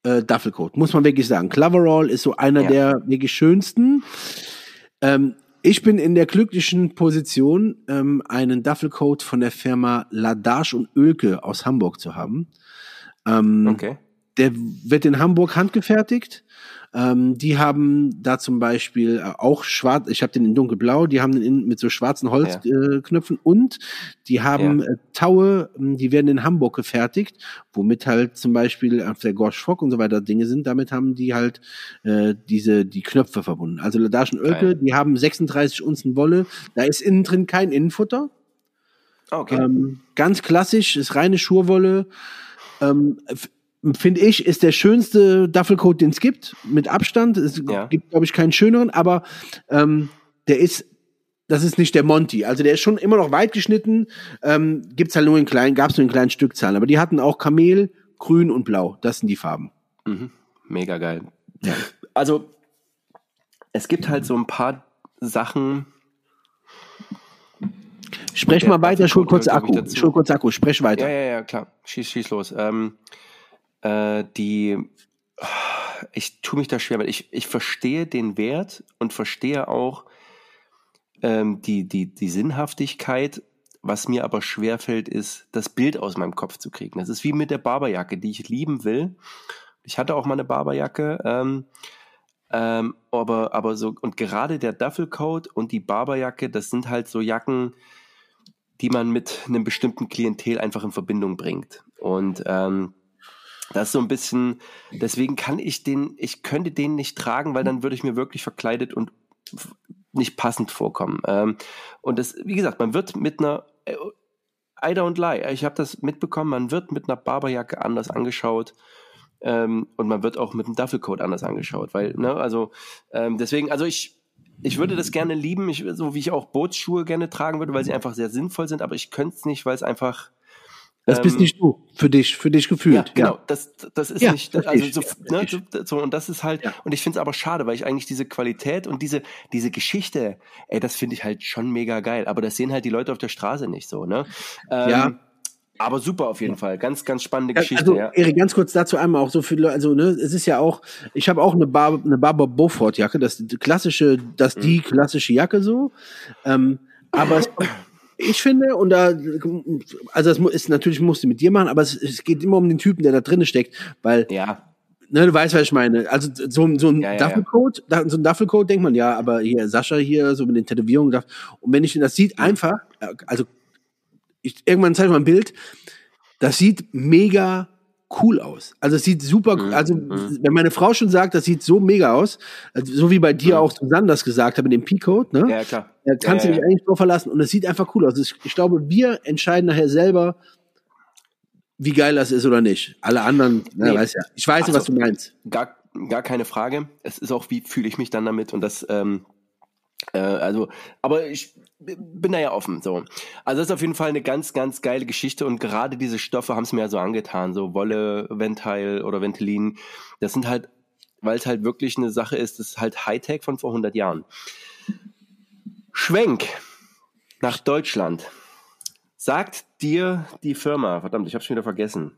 äh, Duffelcoat, muss man wirklich sagen. Cloverall ist so einer Ja. der wirklich schönsten. Ähm, ich bin in der glücklichen Position, ähm, einen Duffelcoat von der Firma Ladage und Oelke aus Hamburg zu haben. Ähm, Okay. der wird in Hamburg handgefertigt. Ähm, die haben da zum Beispiel äh, auch schwarz, ich habe den in dunkelblau, die haben den in, mit so schwarzen Holzknöpfen äh, Knöpfen und die haben Ja. äh, Taue, ähm, die werden in Hamburg gefertigt, womit halt zum Beispiel auf der Gorsch Fock und so weiter Dinge sind. Damit haben die halt äh, diese die Knöpfe verbunden. Also Ladaschen Geil. die haben 36 Unzen Wolle. Da ist innen drin kein Innenfutter. Ah, Okay. Ähm, ganz klassisch, ist reine Schurwolle. Ähm, Finde ich, ist der schönste Duffelcoat, den es gibt, mit Abstand. Es Ja. gibt, glaube ich, keinen schöneren, aber ähm, der ist, das ist nicht der Monty. Also der ist schon immer noch weit geschnitten, ähm, gibt's halt nur in kleinen, gab's nur in kleinen Stückzahlen. Aber die hatten auch Kamel, Grün und Blau. Das sind die Farben. Mhm. Mega geil. Also, es gibt halt so ein paar Sachen. Sprech mal weiter, schul kurz Akku. Schul kurz Akku, sprech weiter. Ja, ja, ja, klar. Schieß, schieß los. Ähm, äh, die, ich tue mich da schwer mit. Ich, ich verstehe den Wert und verstehe auch ähm, die, die, die Sinnhaftigkeit. Was mir aber schwerfällt, ist, das Bild aus meinem Kopf zu kriegen. Das ist wie mit der Barberjacke, die ich lieben will. Ich hatte auch mal eine Barberjacke. Ähm, ähm, aber, aber so, und gerade der Duffelcoat und die Barberjacke, das sind halt so Jacken, die man mit einem bestimmten Klientel einfach in Verbindung bringt. Und ähm, das ist so ein bisschen, deswegen kann ich den, ich könnte den nicht tragen, weil dann würde ich mir wirklich verkleidet und nicht passend vorkommen. Ähm, und das, wie gesagt, man wird mit einer, äh, I don't lie, ich habe das mitbekommen, man wird mit einer Barberjacke anders angeschaut. Ähm, und man wird auch mit einem Duffelcoat anders angeschaut, weil, ne, also ähm, deswegen, also ich, ich würde das gerne lieben, ich, so wie ich auch Bootsschuhe gerne tragen würde, weil sie einfach sehr sinnvoll sind, aber ich könnte es nicht, weil es einfach. Das bist ähm, nicht du. Für dich, für dich gefühlt. Ja, genau. Das, das ist Ja, nicht, also so, Ja, ne, so, so, und das ist halt, Ja. und ich finde es aber schade, weil ich eigentlich diese Qualität und diese, diese Geschichte, ey, das finde ich halt schon mega geil. Aber das sehen halt die Leute auf der Straße nicht so, ne? Ähm, Ja. Aber super auf jeden Fall. Ganz, ganz spannende Ja, Geschichte, also, ja. Erik, ganz kurz dazu einmal auch so viele, also ne, es ist ja auch, ich habe auch eine, Bar, eine Barber Beaufort Jacke, das ist die klassische, das die Mhm. klassische Jacke so, ähm, aber es, ich finde und da, also das ist natürlich musst du mit dir machen, aber es, es geht immer um den Typen, der da drinne steckt, weil Ja, Ne, du weißt, was ich meine. Also so, so ein Ja, ja, ja. Duffelcoat, da- so ein Duffelcoat denkt man, ja, aber hier Sascha hier, so mit den Tätowierungen. Und wenn ich das sieht, einfach, äh, also ich, irgendwann zeige ich mal ein Bild, das sieht mega cool aus. Also es sieht super, Mhm, also mhm. wenn meine Frau schon sagt, das sieht so mega aus, also so wie bei dir Mhm. auch Susanne das gesagt hat mit dem P-Coat, ne? ja, klar. Da kannst ja, du dich ja. eigentlich drauf verlassen und es sieht einfach cool aus. Ich, ich glaube, wir entscheiden nachher selber, wie geil das ist oder nicht. Alle anderen, na, Nee. weiß ja. Ich weiß, Ach was du meinst. Gar, gar keine Frage. Es ist auch, wie fühle ich mich dann damit und das, ähm, äh, also, aber ich bin da ja offen. So. Also das ist auf jeden Fall eine ganz, ganz geile Geschichte und gerade diese Stoffe haben es mir ja so angetan, so Wolle, Ventil oder Ventilin. Das sind halt, weil es halt wirklich eine Sache ist, das ist halt Hightech von vor 100 Jahren. Schwenk nach Deutschland. Sagt dir die Firma, verdammt, ich habe schon wieder vergessen.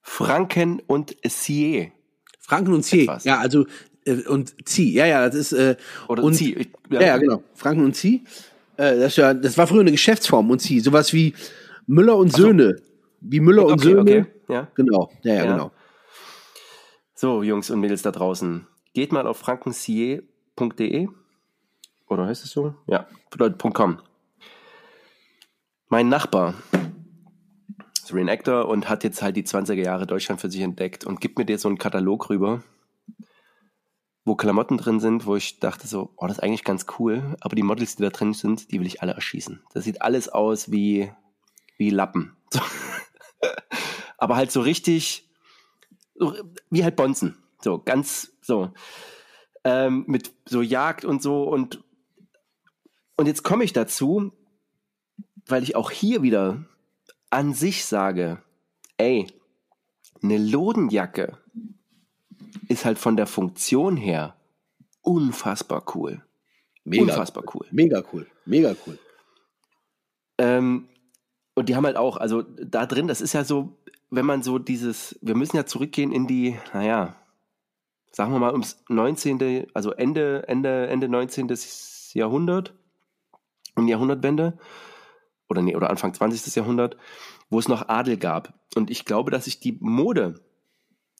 Franken und Sier. Franken und. Etwas. Ja, also, äh, und Zieh. Ja, ja, das ist, äh, Oder und, Zieh. Ich- Ja, ja, genau. Franken und Zieh. Äh, das, ja, das war früher eine Geschäftsform und Zieh. Sowas wie Müller und Söhne. Wie Müller und Okay, Söhne. okay. Ja. Genau. Ja, ja, Ja. genau. So, Jungs und Mädels da draußen. Geht mal auf frankensier.de. Oder heißt es so? Ja, .com. Mein Nachbar ist Reenactor und hat jetzt halt die 20er Jahre Deutschland für sich entdeckt und gibt mir dir so einen Katalog rüber, wo Klamotten drin sind, wo ich dachte so, oh, das ist eigentlich ganz cool, aber die Models, die da drin sind, die will ich alle erschießen. Das sieht alles aus wie, wie Lappen. So. aber halt so richtig, so, wie halt Bonzen. So, ganz so. Ähm, mit so Jagd und so und und jetzt komme ich dazu, weil ich auch hier wieder an sich sage, ey, eine Lodenjacke ist halt von der Funktion her unfassbar cool. Mega Unfassbar cool. Mega cool. Mega cool. Ähm, und die haben halt auch, also da drin, das ist ja so, wenn man so dieses, wir müssen ja zurückgehen in die, naja, sagen wir mal ums 19., also Ende, Ende, Ende 19. Jahrhundert, um die Jahrhundertwende, oder nee, oder Anfang 20. Jahrhundert, wo es noch Adel gab. Und ich glaube, dass sich die Mode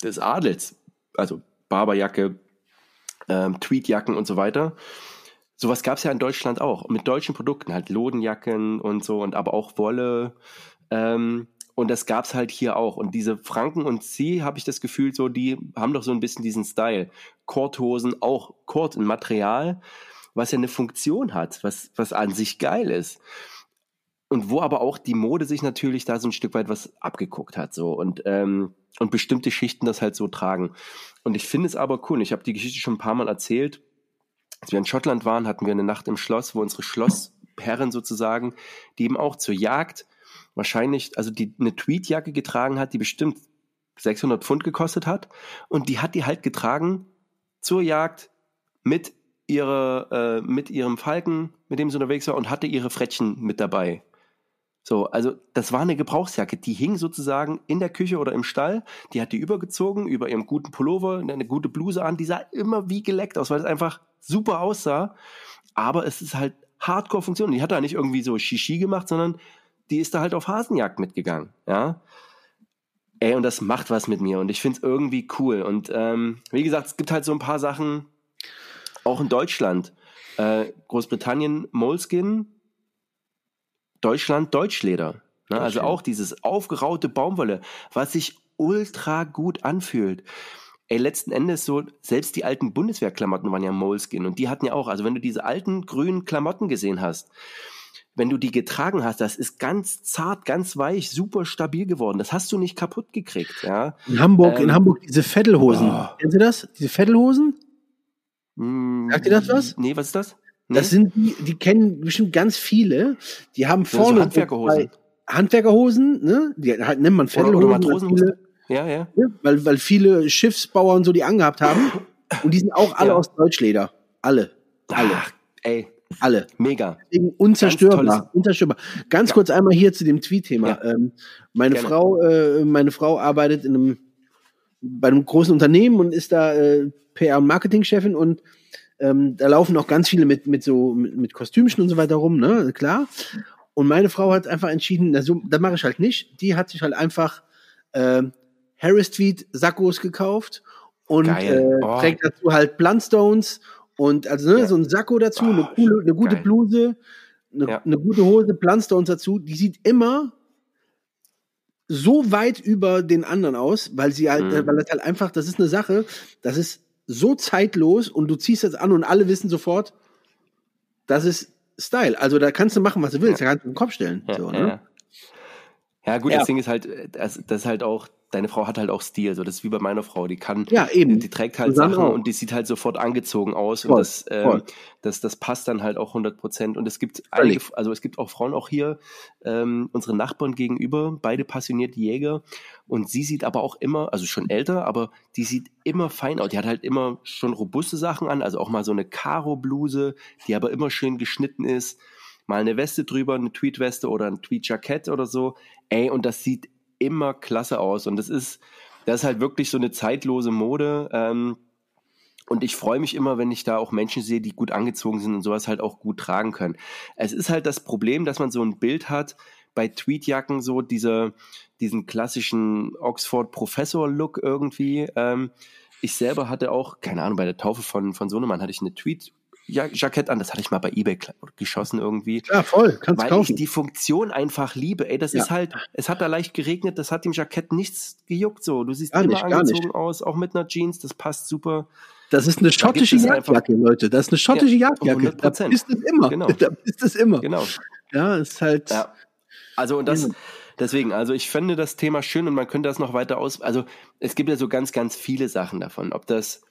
des Adels, also Barberjacke, ähm, Tweedjacken und so weiter, sowas gab es ja in Deutschland auch. Mit deutschen Produkten, halt Lodenjacken und so, und aber auch Wolle. Ähm, und das gab es halt hier auch. Und diese Franken und Sie, habe ich das Gefühl, so, die haben doch so ein bisschen diesen Style. Korthosen, auch Kord, ein Material, was ja eine Funktion hat, was, was an sich geil ist. Und wo aber auch die Mode sich natürlich da so ein Stück weit was abgeguckt hat. So. Und, ähm, und bestimmte Schichten das halt so tragen. Und ich finde es aber cool. Ich habe die Geschichte schon ein paar Mal erzählt. Als wir in Schottland waren, hatten wir eine Nacht im Schloss, wo unsere Schlossherrin sozusagen, die eben auch zur Jagd wahrscheinlich, also die eine Tweedjacke getragen hat, die bestimmt 600 Pfund gekostet hat. Und die hat die halt getragen zur Jagd mit ihrer, äh, mit ihrem Falken, mit dem sie unterwegs war und hatte ihre Frettchen mit dabei. So, also das war eine Gebrauchsjacke, die hing sozusagen in der Küche oder im Stall, die hat die übergezogen über ihrem guten Pullover, eine gute Bluse an, die sah immer wie geleckt aus, weil es einfach super aussah, aber es ist halt Hardcore-Funktion. Die hat da nicht irgendwie so Shishi gemacht, sondern die ist da halt auf Hasenjagd mitgegangen, ja. Ey, und das macht was mit mir und ich finde es irgendwie cool. Und ähm, wie gesagt, es gibt halt so ein paar Sachen, auch in Deutschland. Äh, Großbritannien Moleskin, Deutschland Deutschleder. Ne? Also auch dieses aufgeraute Baumwolle, was sich ultra gut anfühlt. Ey, letzten Endes so, selbst die alten Bundeswehrklamotten waren ja Moleskin und die hatten ja auch, also wenn du diese alten grünen Klamotten gesehen hast, wenn du die getragen hast, das ist ganz zart, ganz weich, super stabil geworden. Das hast du nicht kaputt gekriegt, ja. In Hamburg, Ähm, in Hamburg diese Vettelhosen. oh. Kennen Sie das? Diese Vettelhosen? Hm, Sagt dir das was? Nee, was ist das? Das sind die, die kennen bestimmt ganz viele. Die haben Ja, so vorne Handwerkerhosen. zwei Handwerkerhosen, ne? Die halt, nennt man oder, Vettelhosen. oder weil Matrosenhosen. Ja, ja. ne? weil, weil viele Schiffsbauern so die angehabt haben. Und die sind auch alle Ja. aus Deutschleder. Alle. Alle. Ach, ey, Alle. mega. Deswegen unzerstörbar. tolles- unzerstörbar. Ganz Ja. kurz einmal hier zu dem Tweet-Thema. Ja. Ähm, meine Gerne. Frau, äh, meine Frau arbeitet in einem, bei einem großen Unternehmen und ist da äh, PR- und Marketingchefin und ähm, da laufen auch ganz viele mit, mit so, mit, mit Kostümchen und so weiter rum, ne, klar. Und meine Frau hat einfach entschieden, na, so, das mache ich halt nicht. Die hat sich halt einfach äh, Harris Tweed Sakkos gekauft und äh, Oh. trägt dazu halt Blundstones und also ne, Ja. so ein Sakko dazu, eine, Oh, coole, eine gute geil. Bluse, eine, Ja. eine gute Hose, Blundstones dazu. Die sieht immer so weit über den anderen aus, weil sie halt, Mhm. weil das halt einfach, das ist eine Sache, das ist so zeitlos und du ziehst das an und alle wissen sofort, das ist Style. Also da kannst du machen, was du willst, da kannst du den Kopf stellen. Ja, so, ja, ne? ja. Ja, gut, Ja. das Ding ist halt, äh, das, das ist halt auch, deine Frau hat halt auch Stil, so das ist wie bei meiner Frau, die kann, Ja, eben. die trägt halt Susanne Sachen auch. und die sieht halt sofort angezogen aus und Voll, das, ähm, das, das passt dann halt auch 100 Prozent und es gibt einige, also es gibt auch Frauen auch hier, ähm, unsere Nachbarn gegenüber, beide passionierte Jäger und sie sieht aber auch immer, also schon älter, aber die sieht immer fein aus, die hat halt immer schon robuste Sachen an, also auch mal so eine Karo-Bluse, die aber immer schön geschnitten ist, mal eine Weste drüber, eine Tweetweste oder ein Tweetjackett oder so. Ey, und das sieht immer klasse aus. Und das ist, das ist halt wirklich so eine zeitlose Mode. Ähm, und ich freue mich immer, wenn ich da auch Menschen sehe, die gut angezogen sind und sowas halt auch gut tragen können. Es ist halt das Problem, dass man so ein Bild hat bei Tweetjacken, so diese, diesen klassischen Oxford-Professor-Look irgendwie. Ähm, ich selber hatte auch, keine Ahnung, bei der Taufe von, von Sohnemann hatte ich eine Tweet- Jackett an, das hatte ich mal bei Ebay geschossen irgendwie. Ja, voll, kannst Weil kaufen. ich die Funktion einfach liebe. Ey, das Ja. ist halt, es hat da leicht geregnet, das hat dem Jackett nichts gejuckt so. Du siehst Gar immer nicht, angezogen aus, auch mit einer Jeans, das passt super. Das ist eine schottische Jagdjacke, Leute. Das ist eine schottische Ja, Jagdjacke. Da 100%. ist es immer. Genau. Da ist es immer. Genau. Ja, ist halt. Ja. Also und das, deswegen, also ich finde das Thema schön und man könnte das noch weiter aus, also es gibt ja so ganz, ganz viele Sachen davon. Ob das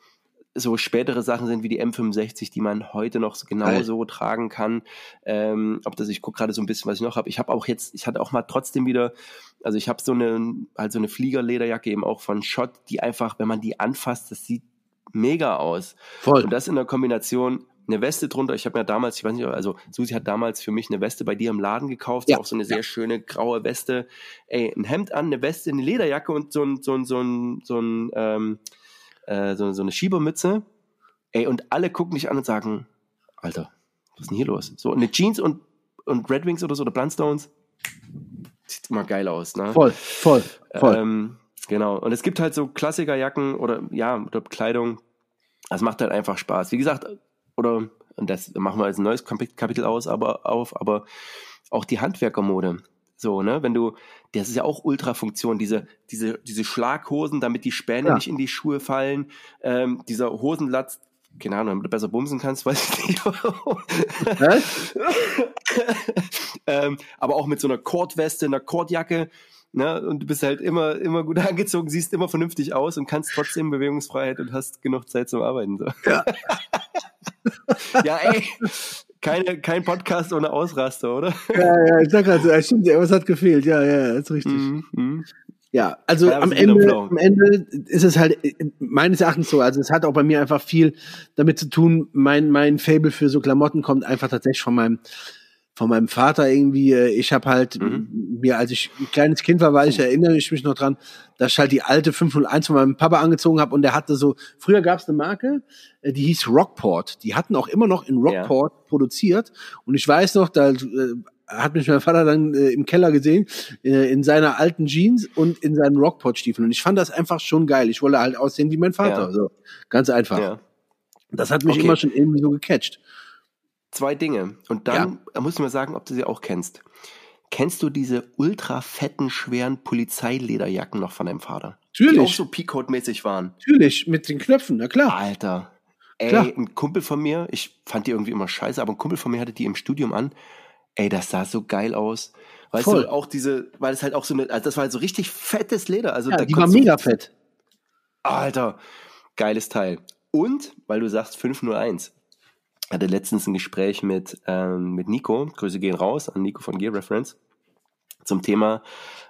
so spätere Sachen sind wie die M65, die man heute noch so genauso tragen kann. Ähm, ob das, ich gucke gerade so ein bisschen, was ich noch habe. Ich habe auch jetzt, ich hatte auch mal trotzdem wieder, also ich habe so eine, halt so eine Fliegerlederjacke eben auch von Schott, die einfach, wenn man die anfasst, das sieht mega aus. voll. Und das in der Kombination eine Weste drunter. Ich habe mir damals, ich weiß nicht, also Susi hat damals für mich eine Weste bei dir im Laden gekauft, Ja, auch so eine sehr ja. schöne graue Weste. Ey, ein Hemd an, eine Weste, eine Lederjacke und so ein, so ein, so ein, so ein, ähm, äh, so, so eine Schiebermütze. Ey, und alle gucken dich an und sagen, Alter, was ist denn hier los? So eine Jeans und, und Red Wings oder so, oder Blundstones. Sieht immer geil aus, ne? voll, voll, voll. Ähm, genau. Und es gibt halt so Klassikerjacken oder ja, oder Kleidung. Das macht halt einfach Spaß. Wie gesagt, oder und das machen wir als ein neues Kapi- Kapitel aus, aber auf, aber auch die Handwerkermode. So, ne, wenn du, das ist ja auch Ultrafunktion, diese, diese, diese Schlaghosen, damit die Späne Ja. nicht in die Schuhe fallen, ähm, dieser Hosenlatz, keine Ahnung, damit du besser bumsen kannst, weiß ich nicht. Ähm, aber auch mit so einer Kordweste, einer Kordjacke. Ne? Und du bist halt immer, immer gut angezogen, siehst immer vernünftig aus und kannst trotzdem Bewegungsfreiheit und hast genug Zeit zum Arbeiten. So. Ja. ja, ey, keine, kein Podcast ohne Ausraster, oder? ja, ja, ich sag gerade, so, stimmt, was hat gefehlt? Ja, ja, ist richtig. Mhm, mhm. Ja, also Ja, am Ende, am Ende ist es halt meines Erachtens so. Also es hat auch bei mir einfach viel damit zu tun. Mein mein Fable für so Klamotten kommt einfach tatsächlich von meinem von meinem Vater irgendwie. äh, Ich habe halt Mhm. mir, als ich ein kleines Kind war, weil ich erinnere ich mich noch dran, dass ich halt die alte 501 von meinem Papa angezogen habe und der hatte so. Früher gab es eine Marke, äh, die hieß Rockport. Die hatten auch immer noch in Rockport produziert und ich weiß noch, da äh, hat mich mein Vater dann äh, im Keller gesehen, äh, in seiner alten Jeans und in seinen Rockport-Stiefeln. Und ich fand das einfach schon geil. Ich wollte halt aussehen wie mein Vater. Ja. So. Ganz einfach. Ja. Das hat mich Okay. immer schon irgendwie so gecatcht. Zwei Dinge. Und dann da musst du mir sagen, ob du sie auch kennst. Kennst du diese ultra fetten, schweren Polizeilederjacken noch von deinem Vater? Die auch Natürlich, so Peacoat-mäßig waren. natürlich, mit den Knöpfen, na klar. Alter. Ey, Klar. ein Kumpel von mir, ich fand die irgendwie immer scheiße, aber ein Kumpel von mir hatte die im Studium an. Ey, das sah so geil aus. Weißt Voll. du, auch diese, weil es halt auch so eine, also das war halt so richtig fettes Leder. Also Ja, da die war mega fett. Alter, geiles Teil. Und, weil du sagst 501, hatte letztens ein Gespräch mit, ähm, mit Nico, Grüße gehen raus an Nico von Gear Reference, zum Thema,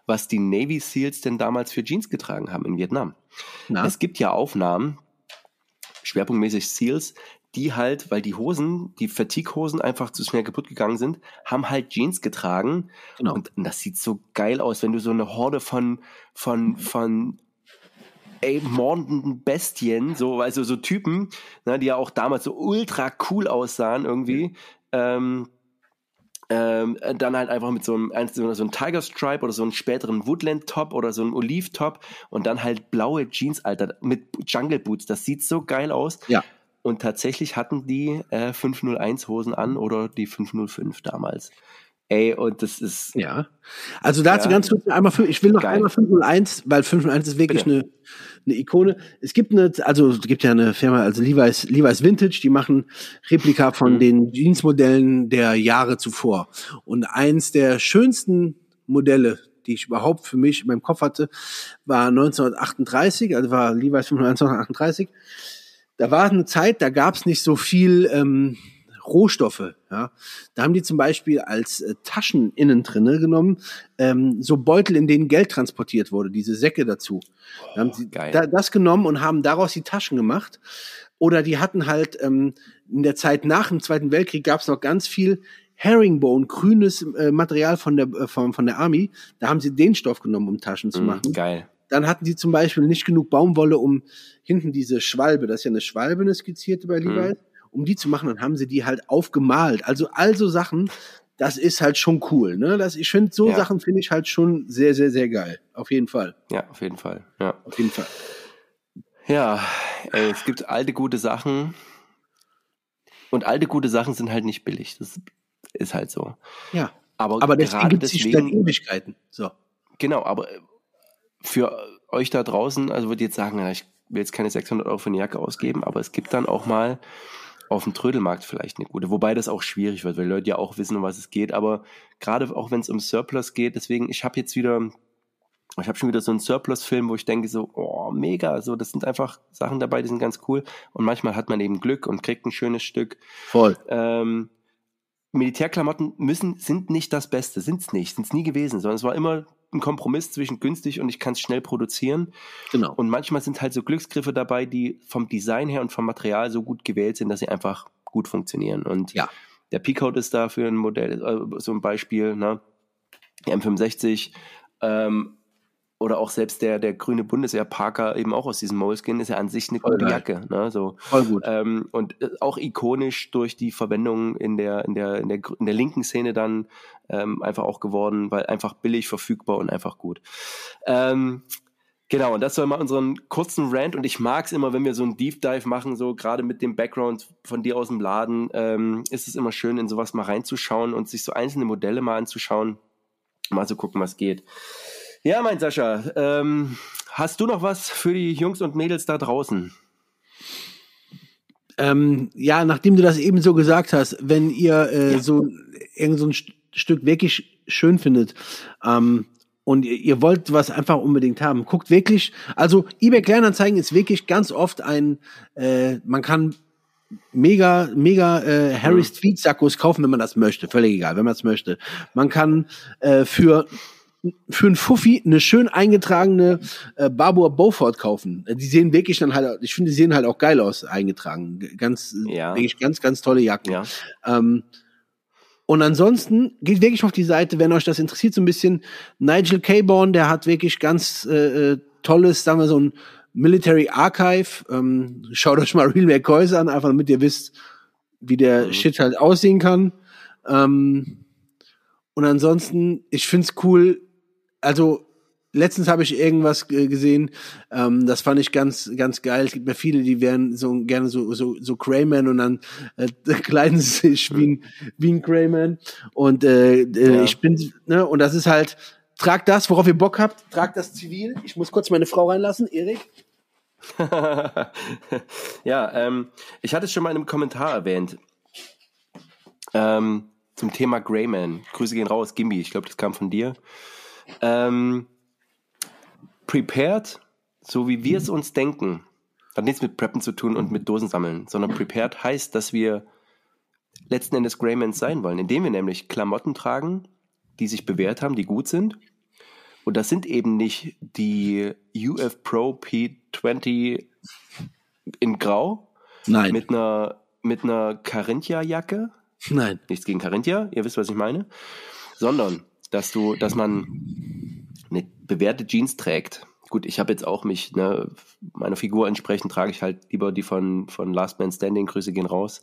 was die Navy SEALs denn damals für Jeans getragen haben in Vietnam. Na? Es gibt ja Aufnahmen, schwerpunktmäßig Seals, die halt, weil die Hosen, die Fatigue-Hosen einfach zu schnell kaputt gegangen sind, haben halt Jeans getragen. Genau. Und, das sieht so geil aus, wenn du so eine Horde von, von, von ey, mordenden Bestien, so, also so Typen, ne, die ja auch damals so ultra cool aussahen irgendwie, ähm, ähm, dann halt einfach mit so einem, ein- so einem Tiger Stripe oder so einem späteren Woodland Top oder so einem Olive Top und dann halt blaue Jeans, Alter, mit Jungle Boots. Das sieht so geil aus. Ja. Und tatsächlich hatten die äh, 501 Hosen an oder die 505 damals. Ey, und das ist, Ja. Also dazu Ja. ganz kurz einmal, ich will noch Geil. einmal 501, weil 501 ist wirklich Bitte. eine, eine Ikone. Es gibt eine, also es gibt ja eine Firma, also Levi's, Levi's Vintage, die machen Replika von Mhm. den Jeansmodellen der Jahre zuvor. Und eins der schönsten Modelle, die ich überhaupt für mich in meinem Kopf hatte, war 1938, also war Levi's 1938. Da war eine Zeit, da gab es nicht so viel ähm, Rohstoffe. Ja, da haben die zum Beispiel als äh, Taschen innen drinne genommen ähm, so Beutel, in denen Geld transportiert wurde, diese Säcke dazu. Da haben sie da, das genommen und haben daraus die Taschen gemacht. Oder die hatten halt ähm, in der Zeit nach dem Zweiten Weltkrieg gab es noch ganz viel Herringbone, grünes äh, Material von der äh, von, von der Army. Da haben sie den Stoff genommen, um Taschen zu mm, machen. Geil. Dann hatten sie zum Beispiel nicht genug Baumwolle, um hinten diese Schwalbe, das ist ja eine Schwalbe, eine skizzierte bei Levi, mm um die zu machen, dann haben sie die halt aufgemalt. Also also Sachen, das ist halt schon cool. Ne? Das, ich finde, so ja. Sachen finde ich halt schon sehr, sehr, sehr geil. Auf jeden Fall. Ja, auf jeden Fall. Ja. Auf jeden Fall. Ja, ey, es gibt alte gute Sachen. Und alte gute Sachen sind halt nicht billig. Das ist halt so. Ja. Aber, aber deswegen gibt es deswegen, Ewigkeiten. So. Genau, aber für euch da draußen, also würde ich jetzt sagen, ich will jetzt keine 600 Euro für eine Jacke ausgeben, aber es gibt dann auch mal auf dem Trödelmarkt vielleicht eine gute. Wobei das auch schwierig wird, weil Leute ja auch wissen, um was es geht. Aber gerade auch wenn es um Surplus geht, deswegen, ich habe jetzt wieder, ich habe schon wieder so einen Surplus-Film, wo ich denke so, oh, mega, so, das sind einfach Sachen dabei, die sind ganz cool. Und manchmal hat man eben Glück und kriegt ein schönes Stück. Voll. Ähm, Militärklamotten müssen, sind nicht das Beste, sind es nicht, sind es nie gewesen, sondern es war immer ein Kompromiss zwischen günstig und ich kann es schnell produzieren. Genau. Und manchmal sind halt so Glücksgriffe dabei, die vom Design her und vom Material so gut gewählt sind, dass sie einfach gut funktionieren. Und ja. der P-Code ist dafür ein Modell, äh, so ein Beispiel, ne? Die M65, ähm, oder auch selbst der, der grüne Bundeswehr Parker eben auch aus diesem Moleskin ist ja an sich eine Voll gute geil. Jacke. Ne? So, Voll gut. Ähm, und äh, auch ikonisch durch die Verwendung in der, in der, in der, in der linken Szene dann ähm, einfach auch geworden, weil einfach billig, verfügbar und einfach gut. Ähm, Genau, und das soll mal unseren kurzen Rant und ich mag es immer, wenn wir so einen Deep Dive machen, so gerade mit dem Background von dir aus dem Laden, ähm, ist es immer schön, in sowas mal reinzuschauen und sich so einzelne Modelle mal anzuschauen, mal zu gucken, was geht. Ja, mein Sascha, ähm, hast du noch was für die Jungs und Mädels da draußen? Ähm, ja, nachdem du das eben so gesagt hast, wenn ihr äh, ja. so irgend so ein St Stück wirklich schön findet ähm, und ihr, ihr, wollt was einfach unbedingt haben, guckt wirklich, also eBay Kleinanzeigen ist wirklich ganz oft ein, äh, man kann mega, mega äh, Harry Street Sackos kaufen, wenn man das möchte, völlig egal, wenn man es möchte. Man kann äh, für für einen Fuffi eine schön eingetragene äh, Barbour Beaufort kaufen. Die sehen wirklich dann halt, ich finde, die sehen halt auch geil aus, eingetragen. Ganz, ja. wirklich ganz, ganz tolle Jacken. Ja. Ähm, und ansonsten geht wirklich auf die Seite, wenn euch das interessiert, so ein bisschen Nigel Caborn, der hat wirklich ganz äh, äh tolles, sagen wir so ein Military Archive. Ähm, schaut euch mal Real McCoys an, einfach damit ihr wisst, wie der mhm. Shit halt aussehen kann. Ähm, und ansonsten, ich find's cool, also letztens habe ich irgendwas gesehen, ähm, das fand ich ganz, ganz geil. Es gibt ja viele, die wären so gerne so, so, so Crayman und dann äh, kleiden sie sich wie ein, wie ein Crayman. Und äh, äh, ja. ich bin, ne, und das ist halt, tragt das, worauf ihr Bock habt, tragt das zivil. Ich muss kurz meine Frau reinlassen, Erik. ja, ähm, ich hatte es schon mal in einem Kommentar erwähnt. Ähm, zum Thema Greyman. Grüße gehen raus, Gimbi. Ich glaube, das kam von dir. Ähm, prepared, so wie wir es uns denken, hat nichts mit Preppen zu tun und mit Dosen sammeln, sondern prepared heißt, dass wir letzten Endes Greymans sein wollen, indem wir nämlich Klamotten tragen, die sich bewährt haben, die gut sind. Und das sind eben nicht die UF Pro P20 in Grau. Nein. Mit einer, mit einer Carinthia-Jacke. Nein. Nichts gegen Carinthia, ihr wisst, was ich meine. Sondern dass du, dass man eine bewährte Jeans trägt. Gut, ich habe jetzt auch mich, ne, meiner Figur entsprechend trage ich halt lieber die von, von Last Man Standing, Grüße gehen raus.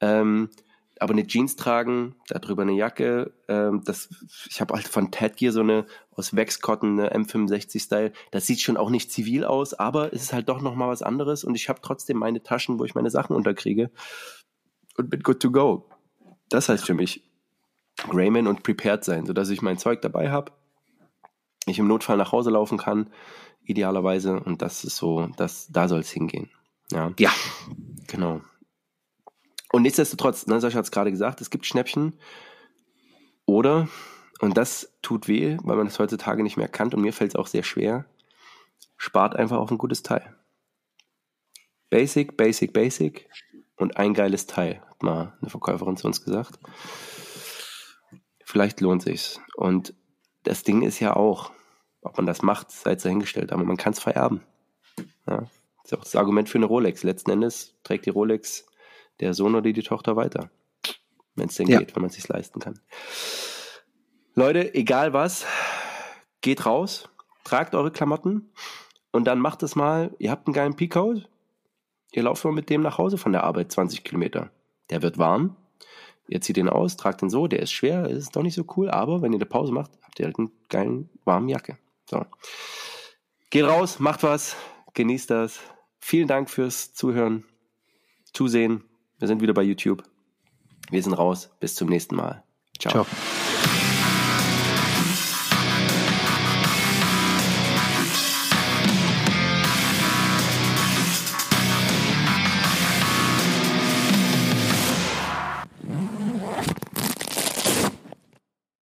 Ähm, aber eine Jeans tragen, darüber eine Jacke, ähm, das, ich habe halt von Ted Gear so eine aus Wax-Cotton, eine M65-Style, das sieht schon auch nicht zivil aus, aber es ist halt doch nochmal was anderes und ich habe trotzdem meine Taschen, wo ich meine Sachen unterkriege und bin good to go. Das heißt für mich, Grayman und prepared sein, sodass ich mein Zeug dabei habe, ich im Notfall nach Hause laufen kann, idealerweise, und das ist so, das, da soll es hingehen. Ja. ja. Genau. Und nichtsdestotrotz, ne, Sascha hat es gerade gesagt, es gibt Schnäppchen. Oder und das tut weh, weil man das heutzutage nicht mehr kann und mir fällt es auch sehr schwer, spart einfach auf ein gutes Teil. Basic, basic, basic und ein geiles Teil, hat mal eine Verkäuferin zu uns gesagt. Vielleicht lohnt sich's. Und das Ding ist ja auch, ob man das macht, sei es dahingestellt, aber man kann es vererben. Ja, das ist auch das Argument für eine Rolex. Letzten Endes trägt die Rolex der Sohn oder die Tochter weiter. Wenn es denn ja. geht, wenn man es sich leisten kann. Leute, egal was, geht raus, tragt eure Klamotten und dann macht es mal, ihr habt einen geilen Peacoat, ihr lauft mal mit dem nach Hause von der Arbeit 20 Kilometer. Der wird warm, ihr zieht den aus, tragt den so, der ist schwer, ist doch nicht so cool, aber wenn ihr eine Pause macht, habt ihr halt einen geilen, warmen Jacke. So. Geht raus, macht was, genießt das. Vielen Dank fürs Zuhören, Zusehen. Wir sind wieder bei YouTube. Wir sind raus. Bis zum nächsten Mal. Ciao. Ciao.